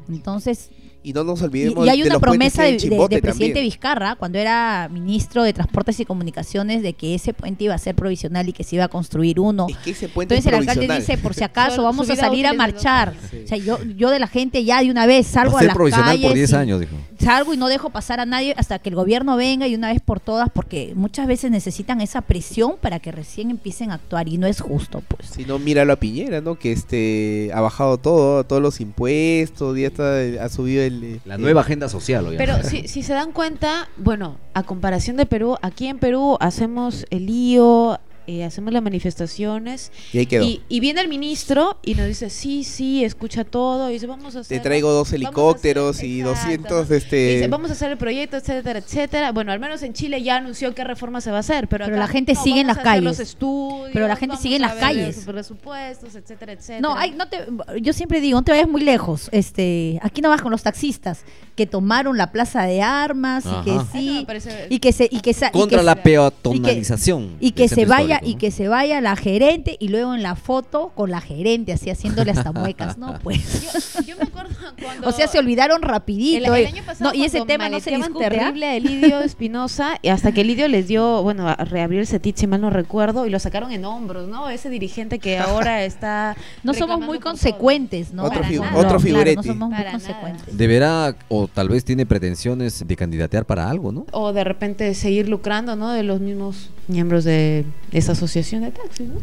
Entonces, Y no nos y, olvidemos y hay de una los puentes promesa hay de, de- de presidente también. Vizcarra cuando era ministro de Transportes y Comunicaciones de que ese puente iba a ser provisional y que se iba a construir uno. Es que ese puente Entonces el es alcalde provisional. dice, por si acaso, vamos a salir a de marchar. Sí. O sea, yo, yo de la gente ya de una vez salgo Va a, a ser las provisional calles por 10 y- años, dijo. salgo y no dejo pasar a nadie hasta que el gobierno venga y una vez por todas, porque muchas veces necesitan esa presión para que recién empiecen a actuar y no es justo, pues. Si no, míralo a Piñera, ¿no? Que este ha bajado todo, todos los impuestos, ya está, ha subido el... La el- nueva agenda social, obviamente. Pero si, si se dan cuenta, bueno, a comparación de Perú, aquí en Perú hacemos el lío, eh, hacemos las manifestaciones Y ahí quedó. y, y viene el ministro y nos dice, sí, sí, escucha todo, y dice, vamos a hacer... Te traigo dos hacer- helicópteros y exacto, 200, ¿no? este... Y dice, vamos a hacer el proyecto, etcétera, etcétera. Bueno, al menos en Chile ya anunció qué reforma se va a hacer, pero, Pero acá, la gente no, sigue en las hacer los calles. estudios, Pero la gente sigue en las calles. presupuestos, etcétera, etcétera. No, hay, no te, yo siempre digo, no te vayas muy lejos. Este, aquí no vas con los taxistas que tomaron la plaza de armas y que sí parece- y que se y que y Contra que la peatonalización. y que del se centro vaya y que se vaya la gerente y luego en la foto con la gerente así haciéndole hasta muecas, no pues. Yo, yo me acuerdo cuando... O sea, se olvidaron El, rapidito. el año pasado no, y ese tema no se discute. ¿ah? terrible a Elidio Espinosa y hasta que Elidio les dio, bueno, a reabrir el CETIT si mal no recuerdo y lo sacaron en hombros, ¿no? Ese dirigente que ahora está No somos muy consecuentes, ¿no? Otro fi- No, otro claro, figuretti. no somos muy nada. consecuentes. Deberá, o tal vez tiene pretensiones de candidatear para algo, ¿no? O de repente seguir lucrando, ¿no? De los mismos miembros de esa asociación de taxis, ¿no?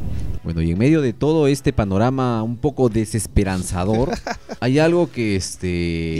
Bueno, y en medio de todo este panorama un poco desesperanzador, hay algo que este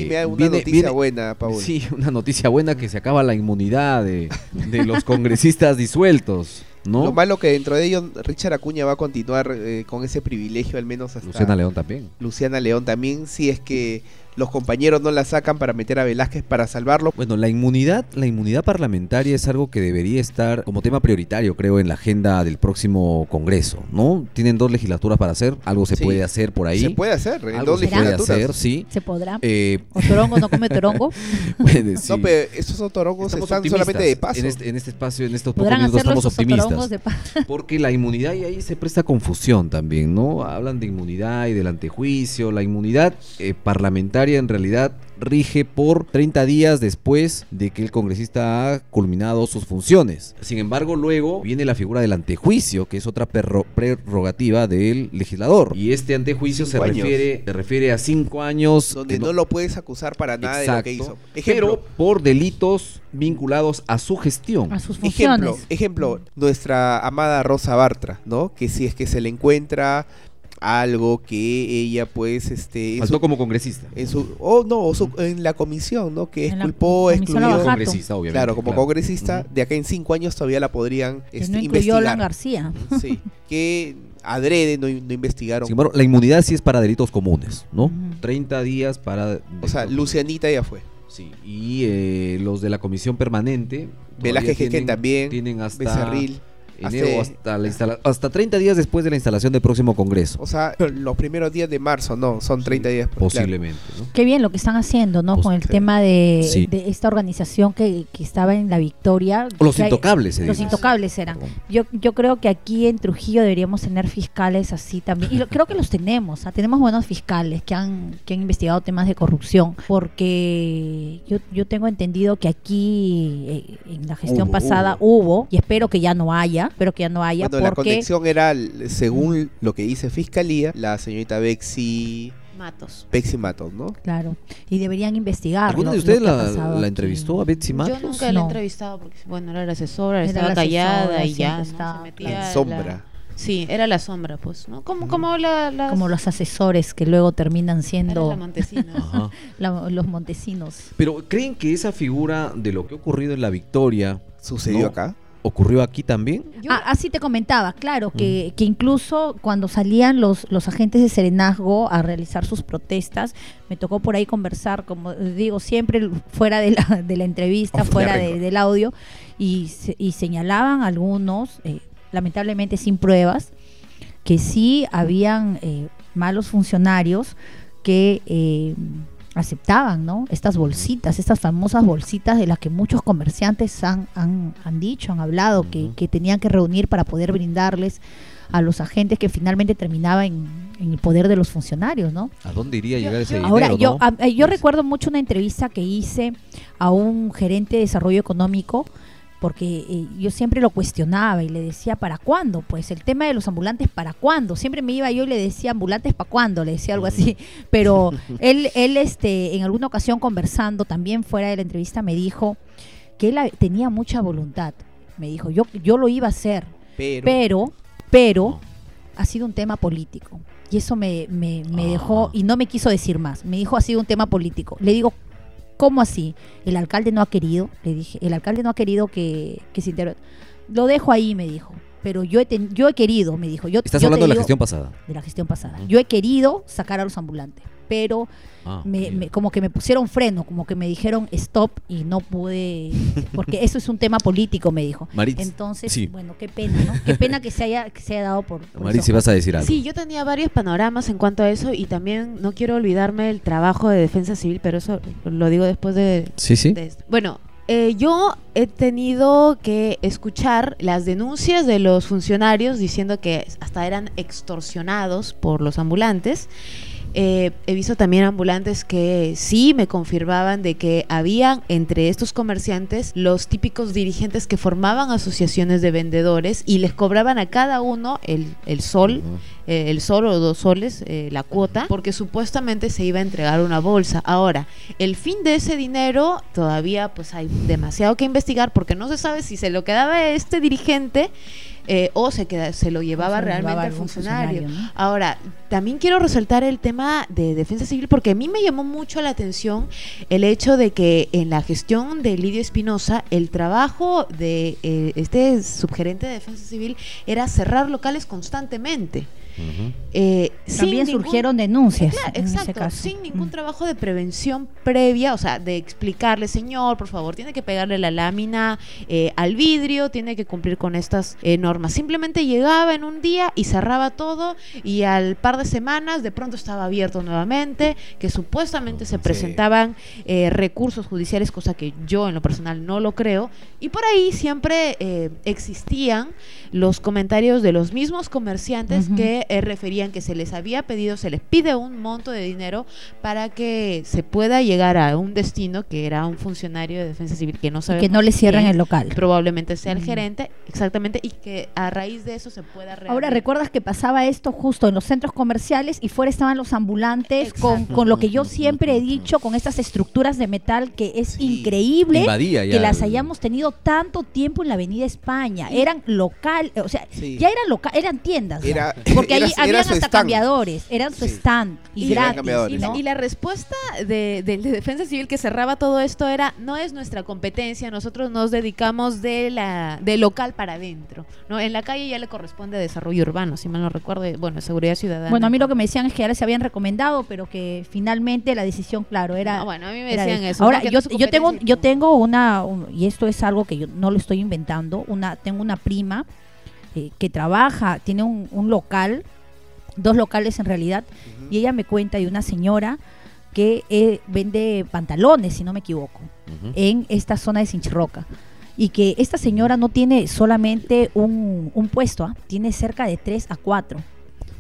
Dime una viene- noticia viene- buena, Paul. Sí, una noticia buena que se acaba la inmunidad de, de los congresistas disueltos, ¿no? Lo malo que dentro de ellos Richard Acuña va a continuar eh, con ese privilegio al menos hasta Luciana León también. Luciana León también, si es que los compañeros no la sacan para meter a Velázquez para salvarlo. Bueno, la inmunidad, la inmunidad parlamentaria es algo que debería estar como tema prioritario, creo, en la agenda del próximo Congreso, ¿no? Tienen dos legislaturas para hacer, algo se Sí. puede hacer por ahí. Se puede hacer en dos se puede legislaturas. hacer, sí. ¿Se podrá? Eh, ¿O Torongo no come Torongo? puede, sí. No, pero esos otorongos Estamos están optimistas. solamente de paso. En este, en este espacio, en estos pocos ¿Podrán minutos estamos optimistas. Porque la inmunidad y ahí se presta confusión también, ¿no? Hablan de inmunidad y del antejuicio. La inmunidad eh, parlamentaria en realidad rige por 30 días después de que el congresista ha culminado sus funciones. Sin embargo, luego viene la figura del antejuicio, que es otra prerrogativa del legislador. Y este antejuicio se años. refiere, se refiere a cinco años donde no, lo puedes acusar para nada de lo que hizo. Exacto, Ejemplo, pero por delitos vinculados a su gestión. a sus funciones. ejemplo, ejemplo, nuestra amada Rosa Bartra, ¿no? Que si es que se le encuentra algo que ella pues este Faltó su, como congresista. en su oh no, o su- en la comisión, ¿no? Que exculpó, comisión excluyó. Lavajato. congresista, obviamente. Claro, como claro. congresista, de acá en cinco años todavía la podrían Que este, no incluyó a Alan investigar. García. Sí, que adrede no, no investigaron. Sin embargo, la inmunidad sí es para delitos comunes, ¿no? Ujú. 30 días para... o sea, Lucianita ya fue. Sí, y eh, los de la comisión permanente... Velázquez Jequen también, Tienen hasta Becerril. Enero, hasta- hasta, la instala- hasta 30 días después de la instalación del próximo congreso. O sea, los primeros días de marzo, no, son 30 días. pues, claro. Posiblemente, ¿no? Qué bien lo que están haciendo, ¿no? Pues, Con el tema de, Sí. de esta organización que, que estaba en la victoria. O los hay- intocables, Los dice. intocables eran. Yo, yo creo que aquí en Trujillo deberíamos tener fiscales así también. Y lo- creo que los tenemos. ¿ah? Tenemos buenos fiscales que han, que han investigado temas de corrupción. Porque yo, yo tengo entendido que aquí eh, en la gestión Hubo, pasada hubo. y espero que ya no haya, espero que ya no haya, Bueno, la conexión era, según lo que dice Fiscalía, la señorita Bexi, Matos. Bexi Matos, ¿no? claro, y deberían investigar. ¿Alguna lo- de ustedes la, entrevistó a Betsy Matos? Yo nunca la he No. entrevistado porque, bueno, era la asesora, Era estaba la callada asesora, y ya, ¿no? estaba, Se metía La la- sombra. Sí, era la sombra, pues, ¿no? Como, como la, las- Como los asesores que luego terminan era siendo la Montesina. Ajá. la- los montesinos. Pero ¿creen que esa figura de lo que ha ocurrido en la victoria Sucedió No. acá. Ocurrió aquí también? Yo- Ah, así te comentaba, claro, que, que incluso cuando salían los, los agentes de Serenazgo a realizar sus protestas, me tocó por ahí conversar, como digo, siempre fuera de la, de la entrevista, Off fuera de- del audio, y, se- y señalaban algunos, eh, lamentablemente sin pruebas, que sí habían eh, malos funcionarios que eh, aceptaban, ¿no? Estas bolsitas, estas famosas bolsitas de las que muchos comerciantes han, han, han dicho, han hablado, que, que tenían que reunir para poder brindarles a los agentes que finalmente terminaba en, en el poder de los funcionarios, ¿no? ¿A dónde iría a llegar ese dinero? Ahora, yo, no? a- a- yo Pues, recuerdo mucho una entrevista que hice a un gerente de desarrollo económico porque eh, yo siempre lo cuestionaba y le decía, ¿para cuándo? Pues el tema de los ambulantes, ¿para cuándo? Siempre me iba yo y le decía, ¿ambulantes para cuándo? Le decía algo así. Pero él, él este, en alguna ocasión conversando, también fuera de la entrevista, me dijo que él tenía mucha voluntad. Me dijo, yo, yo lo iba a hacer, Pero, pero, pero ha sido un tema político. Y eso me, me, me dejó, y no me quiso decir más. Me dijo, ha sido un tema político. Le digo, ¿cómo así? El alcalde no ha querido, le dije, el alcalde no ha querido que, que se intervenga. Lo dejo ahí, me dijo. Pero yo he, ten- yo he querido, me dijo. Yo, Estás yo hablando de la gestión pasada. de la gestión pasada. Yo he querido sacar a los ambulantes, pero Ah, me, me- como que me pusieron freno, como que me dijeron stop y no pude, porque eso es un tema político, me dijo. Maritz, Entonces, sí. bueno, qué pena, ¿no? Qué pena que se haya, que se haya dado por... por Maritz, si vas a decir algo. Sí, yo tenía varios panoramas en cuanto a eso y también no quiero olvidarme del trabajo de defensa civil, pero eso lo digo después de... Sí, sí. de esto. Bueno, eh, yo he tenido que escuchar las denuncias de los funcionarios diciendo que hasta eran extorsionados por los ambulantes. Eh, he visto también ambulantes que sí me confirmaban de que habían entre estos comerciantes los típicos dirigentes que formaban asociaciones de vendedores y les cobraban a cada uno el, el sol, eh, el sol o dos soles, eh, la cuota, porque supuestamente se iba a entregar una bolsa. Ahora, el fin de ese dinero todavía pues hay demasiado que investigar porque no se sabe si se lo quedaba este dirigente eh, o se, queda, se lo llevaba se lo realmente llevaba al funcionario. funcionario, ¿no? Ahora, también quiero resaltar el tema de defensa civil porque a mí me llamó mucho la atención el hecho de que en la gestión de Lidio Espinosa el trabajo de eh, este subgerente de defensa civil era cerrar locales constantemente. Eh, También ningún- surgieron denuncias Claro, en ese exacto, caso. sin ningún Mm. trabajo de prevención previa, o sea, de explicarle, señor, por favor, tiene que pegarle la lámina eh, al vidrio, tiene que cumplir con estas eh, normas. Simplemente llegaba en un día y cerraba todo y al par de semanas de pronto estaba abierto nuevamente, que supuestamente se Sí. presentaban eh, recursos judiciales, cosa que yo en lo personal no lo creo. Y por ahí siempre eh, existían los comentarios de los mismos comerciantes que eh, referían que se les había pedido, se les pide un monto de dinero para que se pueda llegar a un destino que era un funcionario de defensa civil que no sabe que no le cierran el local. probablemente sea el gerente exactamente y que a raíz de eso se pueda Ahora recuerdas que pasaba esto justo en los centros comerciales y fuera estaban los ambulantes con, con lo que yo siempre he dicho, con estas estructuras de metal que es Sí. increíble que las hayamos tenido tanto tiempo en la Avenida España. Eran local, o sea, Sí. ya eran local, eran tiendas. porque era- ahí era habían hasta stand. cambiadores, eran su Sí. stand y, Sí, gratis. Y la, ¿no? y la respuesta de, del de Defensa Civil que cerraba todo esto era no es nuestra competencia, nosotros nos dedicamos de la del local para adentro. ¿no? En la calle ya le corresponde a desarrollo urbano, si mal no recuerdo, bueno, seguridad ciudadana. Bueno, a mí lo que me decían es que ya les habían recomendado, pero que finalmente la decisión, claro, era... No, bueno, a mí me decían de- eso. Ahora, yo, tengo, yo tengo una, un- y esto es algo que yo no lo estoy inventando, una, tengo una prima eh, que trabaja, tiene un, un local, dos locales en realidad, y ella me cuenta de una señora que eh, vende pantalones, si no me equivoco, en esta zona de Sinchirroca. Y que esta señora no tiene solamente un, un puesto, ¿ah? tiene cerca de tres a cuatro.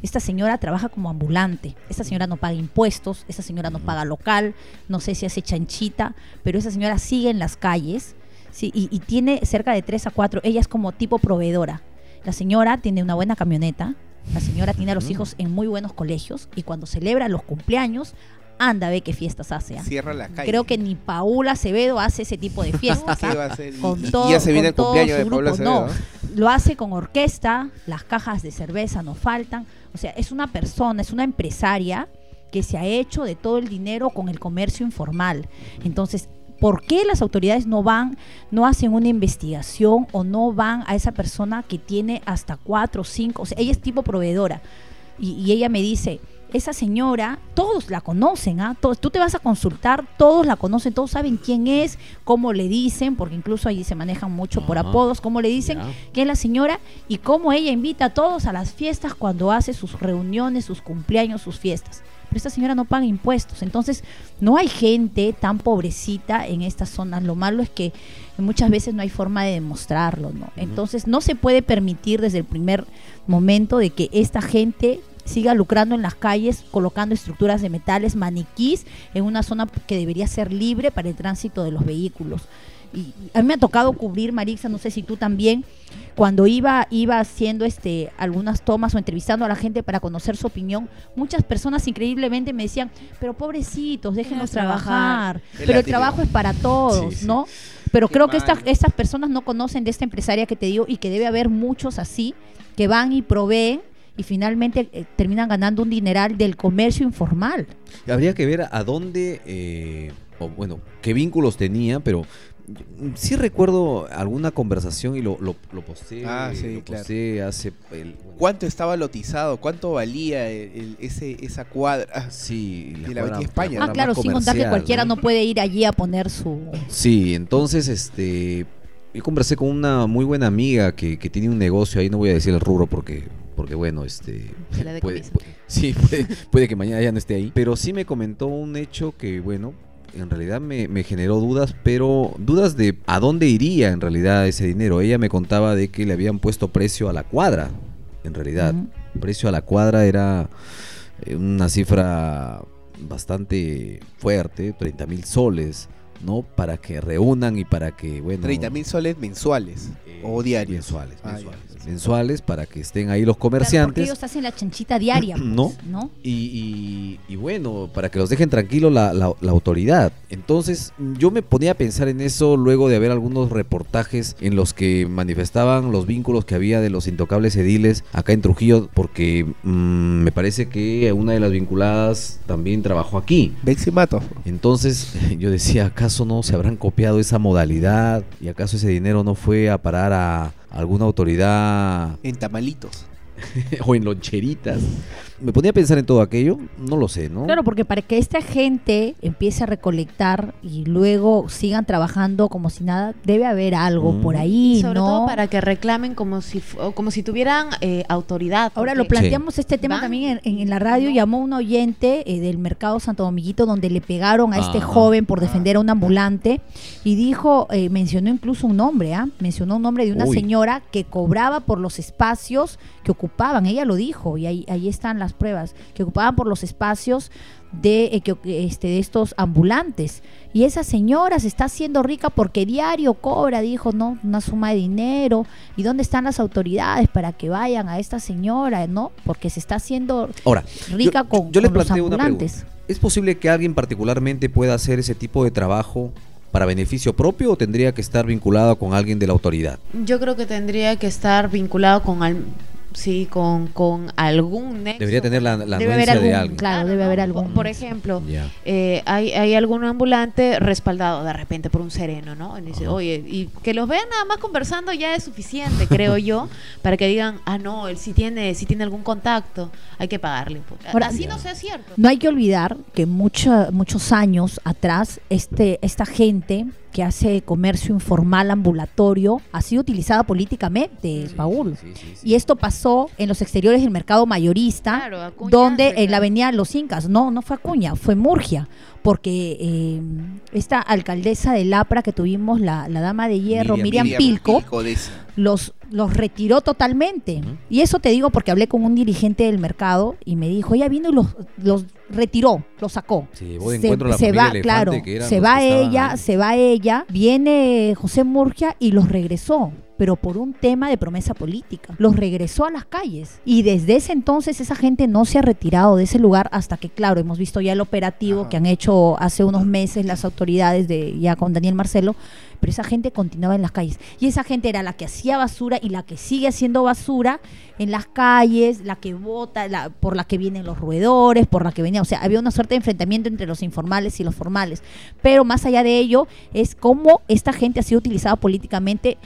Esta señora trabaja como ambulante. Esta señora no paga impuestos, esta señora no paga local, no sé si hace chanchita, pero esa señora sigue en las calles sí, y, y tiene cerca de tres a cuatro. Ella es como tipo proveedora. La señora tiene una buena camioneta, la señora tiene a los hijos en muy buenos colegios y cuando celebra los cumpleaños, anda a ver qué fiestas hace. ¿ah? Cierra la calle. Creo que ni Paula Acevedo hace ese tipo de fiestas. ¿Qué ¿ah? va a hacer? Y- Con y todo, ya se viene el cumpleaños de Paula. Acevedo. No, ¿no? lo hace con orquesta, las cajas de cerveza no faltan. O sea, es una persona, es una empresaria que se ha hecho de todo el dinero con el comercio informal. Entonces, ¿por qué las autoridades no van, no hacen una investigación o no van a esa persona que tiene hasta cuatro, cinco? O sea, ella es tipo proveedora. Y, y ella me dice, esa señora, todos la conocen, ¿ah? Todos- tú te vas a consultar, todos la conocen, todos saben quién es, cómo le dicen, porque incluso ahí se manejan mucho por apodos, cómo le dicen que es la señora y cómo ella invita a todos a las fiestas cuando hace sus reuniones, sus cumpleaños, sus fiestas. Pero esta señora no paga impuestos, entonces no hay gente tan pobrecita en estas zonas. Lo malo es que muchas veces no hay forma de demostrarlo, ¿no? Entonces no se puede permitir desde el primer momento de que esta gente siga lucrando en las calles, colocando estructuras de metales, maniquís, en una zona que debería ser libre para el tránsito de los vehículos. Y a mí me ha tocado cubrir, Marixa, no sé si tú también, cuando iba, iba haciendo este, algunas tomas o entrevistando a la gente para conocer su opinión, muchas personas increíblemente me decían, pero pobrecitos, déjenos trabajar". pero el trabajo es para todos, Sí, sí. ¿no? Pero Qué creo que estas, estas personas no conocen de esta empresaria que te digo y que debe haber muchos así, que van y proveen y finalmente eh, terminan ganando un dineral del comercio informal. Habría que ver a dónde, eh, o bueno, qué vínculos tenía, pero sí recuerdo alguna conversación y lo, lo, lo posté, Ah, sí, lo claro. posté hace... el- ¿Cuánto estaba lotizado? ¿Cuánto valía el- el- ese, esa cuadra? Sí, De la Avenida España, Ah, claro, sin contar que cualquiera ¿no? no puede ir allí a poner su... Sí, entonces, este, yo conversé con una muy buena amiga que, que tiene un negocio ahí, no voy a decir el rubro porque, porque bueno, este, Se la puede, puede- sí, puede, puede que mañana ya no esté ahí, pero sí me comentó un hecho que, bueno, en realidad me, me generó dudas, pero dudas de a dónde iría en realidad ese dinero. Ella me contaba de que le habían puesto precio a la cuadra, en realidad. Precio a la cuadra era eh, una cifra bastante fuerte, 30 mil soles, ¿no? Para que reúnan y para que, bueno... 30 mil soles mensuales eh, o diarios. Mensuales, Ah, mensuales. ya. Mensuales para que estén ahí los Claro, porque comerciantes. ellos hacen la chanchita diaria, pues, No. ¿no? Y, y- y bueno, para que los dejen tranquilos la, la- la autoridad. Entonces, yo me ponía a pensar en eso luego de ver algunos reportajes en los que manifestaban los vínculos que había de los intocables ediles acá en Trujillo, porque mm, me parece que una de las vinculadas también trabajó aquí. Bexi Mato. Entonces yo decía, ¿acaso no se habrán copiado esa modalidad? ¿Y acaso ese dinero no fue a parar a alguna autoridad En tamalitos. o en loncheritas? Me ponía a pensar en todo aquello, no lo sé, ¿no? Claro, porque para que esta gente empiece a recolectar y luego sigan trabajando como si nada, debe haber algo Mm. por ahí, sobre ¿no? todo para que reclamen como si como si tuvieran eh, autoridad. Ahora lo planteamos este tema Van- también en, en la radio, llamó un oyente eh, del mercado Santo Dominguito donde le pegaron a este joven por defender a un ambulante y dijo, eh, mencionó incluso un nombre, ¿ah? mencionó un nombre de una Uy. señora que cobraba por los espacios que ocupaban, ella lo dijo y ahí, ahí están las pruebas, que ocupaban por los espacios de, eh, que, este, de estos ambulantes. Y esa señora se está haciendo rica porque diario cobra, dijo, ¿no? Una suma de dinero. ¿Y dónde están las autoridades para que vayan a esta señora, ¿no? Porque se está haciendo Ahora, rica yo, con, yo les con los planteo una ambulantes. pregunta. ¿Es posible que alguien particularmente pueda hacer ese tipo de trabajo para beneficio propio o tendría que estar vinculado con alguien de la autoridad? Yo creo que tendría que estar vinculado con al- sí, con, con algún nexo. Debería tener la, la Debe haber anuencia de algún- alguien. claro, debe haber algún- Por, por ejemplo, eh, hay, hay algún ambulante respaldado de repente por un sereno, ¿no? Y dice, Ajá. oye, y que los vean nada más conversando ya es suficiente, creo yo, para que digan, ah, no, él sí tiene, sí tiene algún contacto, hay que pagarle. Ahora- Así no sea cierto. No hay que olvidar que mucha- muchos años atrás este, esta gente que hace comercio informal ambulatorio ha sido utilizada políticamente, Sí, Paul. sí, sí, sí. Y esto pasó en los exteriores del mercado mayorista, Claro, Acuña donde en la avenida Los Incas, no, no fue Acuña, fue Murgia, porque eh, esta alcaldesa de Lapra que tuvimos, la, la dama de hierro, Miriam- Miriam, Pilco, los, los retiró totalmente. Y eso te digo porque hablé con un dirigente del mercado y me dijo, ella vino y los, los retiró, los sacó. Se llevó de encuentro la se va, claro, se va estaban ella, se va ella, viene José Murgia y los regresó pero por un tema de promesa política. Los regresó a las calles. Y desde ese entonces esa gente no se ha retirado de ese lugar hasta que, claro, hemos visto ya el operativo Ajá. que han hecho hace unos meses las autoridades de ya con Daniel Marcelo, pero esa gente continuaba en las calles. Y esa gente era la que hacía basura y la que sigue haciendo basura en las calles, la que vota, la, por la que vienen los roedores, por la que venía, o sea, había una suerte de enfrentamiento entre los informales y los formales. Pero más allá de ello, es cómo esta gente ha sido utilizada políticamente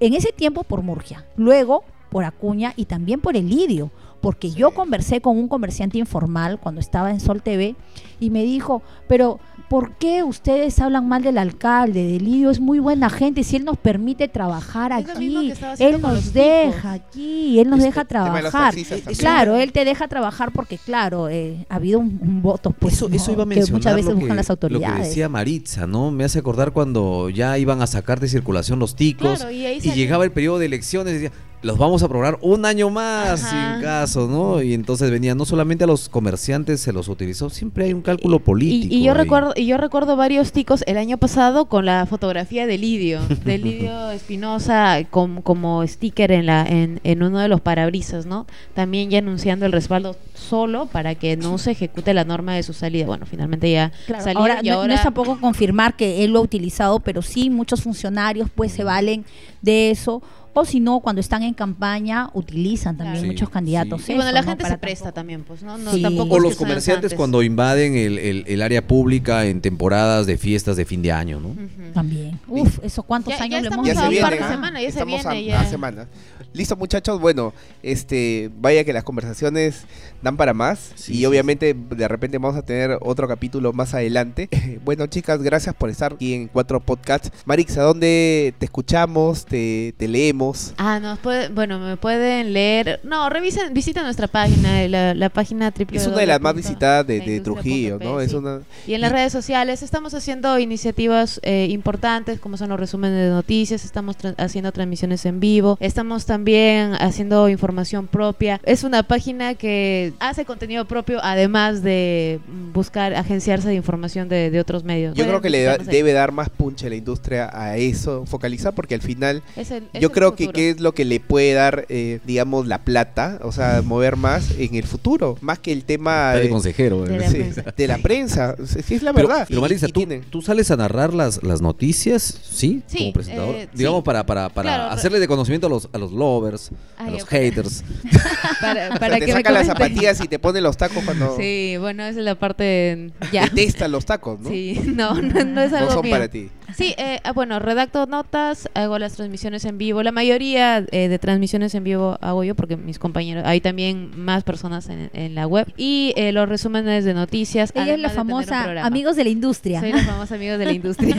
en ese tiempo por Murgia, luego por Acuña y también por Elidio, porque yo conversé con un comerciante informal cuando estaba en Sol TV y me dijo, pero ¿por qué ustedes hablan mal del alcalde? De Elidio es muy buena gente, si él nos permite trabajar Es aquí, que él nos deja aquí, él nos Este deja trabajar. también. Claro, él te deja trabajar porque, claro, eh, ha habido un, un voto pues, eso, eso iba a que mencionar muchas veces lo, que, buscan las lo que autoridades. decía Maritza, ¿no? Me hace acordar cuando ya iban a sacar de circulación los ticos Claro, y llegaba el periodo de elecciones y decía, los vamos a programar un año más, Ajá. sin caso, ¿no? Y entonces venían, no solamente a los comerciantes se los utilizó, siempre hay un cálculo político. Y, y yo ahí. recuerdo y yo recuerdo varios ticos el año pasado con la fotografía de Lidio, de Lidio Espinosa com- como sticker en la en, en uno de los parabrisas, ¿no? También ya anunciando el respaldo solo para que no se ejecute la norma de su salida. Bueno, finalmente ya Claro, salió ahora, y no, ahora no es tampoco confirmar que él lo ha utilizado, pero sí muchos funcionarios pues se valen de eso. O si no, cuando están en campaña, utilizan también Sí, muchos candidatos. y bueno, eso, la ¿no? gente se presta tampoco- también, pues, ¿no? no Sí. tampoco O los comerciantes cuando invaden el, el- el área pública en temporadas de fiestas de fin de año, ¿no? Ujú. También. Uf, eso cuántos Ya- ya años le hemos Ya a se un par viene, de semanas, ya se Estamos viene, a, ya. a semana. Listo, muchachos. Bueno, este, vaya que las conversaciones dan para más Sí, y sí, obviamente de repente vamos a tener otro capítulo más adelante. bueno, chicas, gracias por estar aquí en Cuatro Podcasts. Marixa, ¿dónde te escuchamos? Te, te leemos? Ah, nos puede, bueno, me pueden leer. No, revisen, visiten nuestra página, la, la página triple. Es una de las más visitadas de, de Trujillo, ¿no? Es una Y en las y- redes sociales estamos haciendo iniciativas eh, importantes como son los resúmenes de noticias, estamos tra- haciendo transmisiones en vivo, estamos también haciendo información propia. Es una página que hace contenido propio además de mm, buscar agenciarse de información de, de otros medios. Yo creo que le da- debe dar más punche a la industria a eso, focalizar, porque al final Es el- es yo el creo que, que es lo que le puede dar, eh, digamos, la plata, o sea, mover más en el futuro, más que el tema de de, consejero. de la sí, prensa. de la prensa. Es, es la Pero, verdad. pero Y- Marisa, y ¿tú, tiene- tú sales a narrar las, las noticias, ¿sí? Sí, Como presentador. eh, Digamos, sí. para, para, para Claro, hacerle de conocimiento a los, a los lovers, a los haters. para, o sea, para te que me saca las zapatillas y te pone los tacos cuando Sí, bueno, esa es la parte ya. detestas los tacos, ¿no? Sí, no, no, no es No algo son mío. para ti. Sí, eh, ah, bueno, redacto notas, hago las transmisiones en vivo. La mayoría eh, de transmisiones en vivo hago yo porque mis compañeros, hay también más personas en, en la web. Y eh, los resúmenes de noticias. Ella es la de famosa amigos de la industria. Soy los famosos amigos de la industria.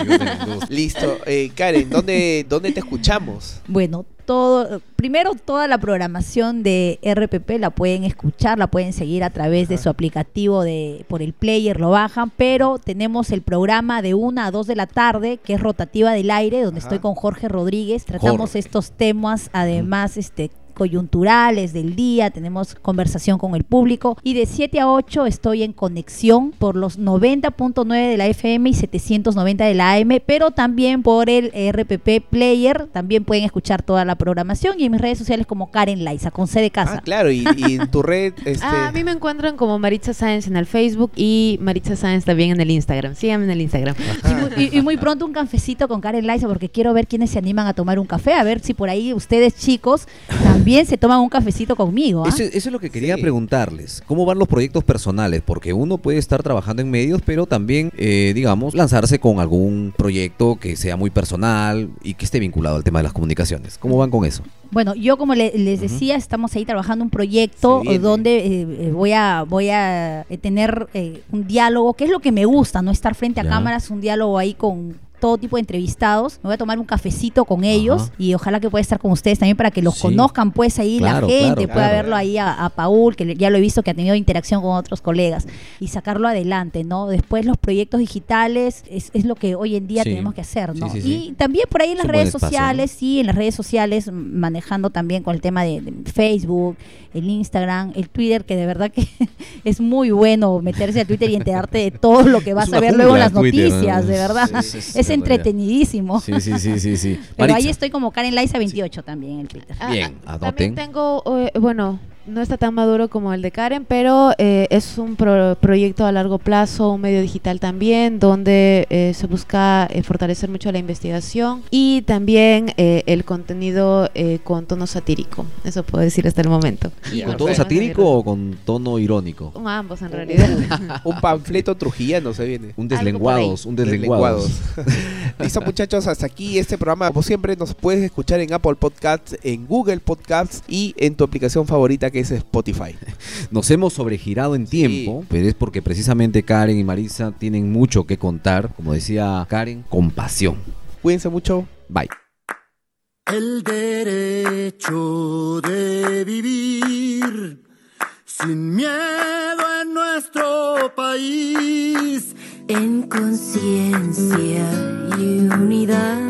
Listo. Eh, Karen, ¿dónde, ¿dónde te escuchamos? Bueno, todo, primero toda la programación de RPP la pueden escuchar, la pueden seguir a través de su aplicativo de por el player, lo bajan, pero tenemos el programa de 1 a 2 de la tarde, que es rotativa del aire, donde Ajá. estoy con Jorge Rodríguez, tratamos Jorge. estos temas, además, este coyunturales del día, tenemos conversación con el público y de 7 a 8 estoy en conexión por los 90.9 de la FM y 790 de la AM, pero también por el RPP Player, también pueden escuchar toda la programación y en mis redes sociales como Karen Laiza, con C de casa. Ah, claro, y, y en tu red, este, Ah, a mí me encuentran como Maritza Sáenz en el Facebook y Maritza Sáenz también en el Instagram. Síganme en el Instagram. Y muy, y- y muy pronto un cafecito con Karen Laiza porque quiero ver quiénes se animan a tomar un café, a ver si por ahí ustedes chicos también se toman un cafecito conmigo. ¿ah? Eso, eso es lo que quería Sí. preguntarles. ¿Cómo van los proyectos personales? Porque uno puede estar trabajando en medios, pero también, eh, digamos, lanzarse con algún proyecto que sea muy personal y que esté vinculado al tema de las comunicaciones. ¿Cómo van con eso? Bueno, yo como le- les decía, estamos ahí trabajando un proyecto donde eh, eh, voy a voy a eh, tener eh, un diálogo, que es lo que me gusta, no estar frente a Ya. cámaras, un diálogo ahí con todo tipo de entrevistados. Me voy a tomar un cafecito con ellos Ajá. y ojalá que pueda estar con ustedes también para que los Sí. conozcan pues ahí Claro, la gente, claro, pueda claro. verlo ahí a, a Paul, que ya lo he visto que ha tenido interacción con otros colegas y sacarlo adelante, ¿no? Después los proyectos digitales es, es lo que hoy en día Sí. tenemos que hacer, ¿no? Sí. Y también por ahí en Es las redes espacio, ¿no? sociales, sí, en las redes sociales, manejando también con el tema de, de Facebook, el Instagram, el Twitter, que de verdad que es muy bueno meterse a Twitter y enterarte de todo lo que vas Es a ver luego en las noticias, de verdad. Sí, es entretenidísimo. Sí, sí, sí, sí, sí. Pero ahí Maritza. estoy como Karen Laiza 28 también en Twitter. Ah, Bien, ah, anoten. También tengo, eh, bueno, no está tan maduro como el de Karen, pero eh, es un pro- proyecto a largo plazo, un medio digital también, donde eh, se busca eh, fortalecer mucho la investigación y también eh, el contenido eh, con tono satírico. Eso puedo decir hasta el momento. Y, ¿Con ¿Tono satírico o con tono irónico? más Ambos en realidad. un panfleto trujillano se viene. Un deslenguados, un deslenguados. Listo muchachos, hasta aquí este programa. Como siempre nos puedes escuchar en Apple Podcasts, en Google Podcasts y en tu aplicación favorita que es Spotify. Nos hemos sobregirado en tiempo, pero es porque precisamente Karen y Marisa tienen mucho que contar, como decía Karen, con pasión. Cuídense mucho. Bye. El derecho de vivir sin miedo en nuestro país. en conciencia y unidad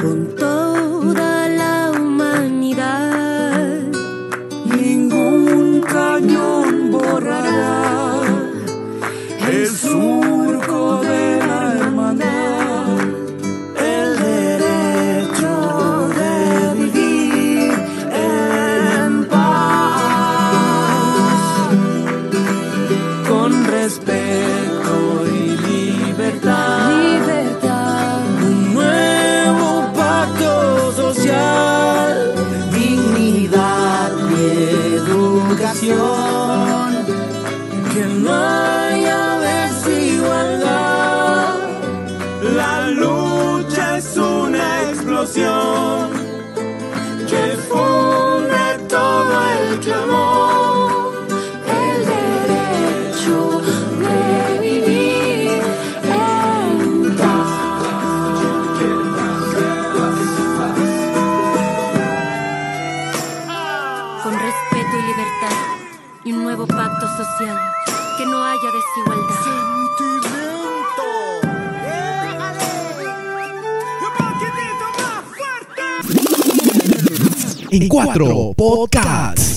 con toda Ooh. Social, que no haya desigualdad. En cuatro podcasts.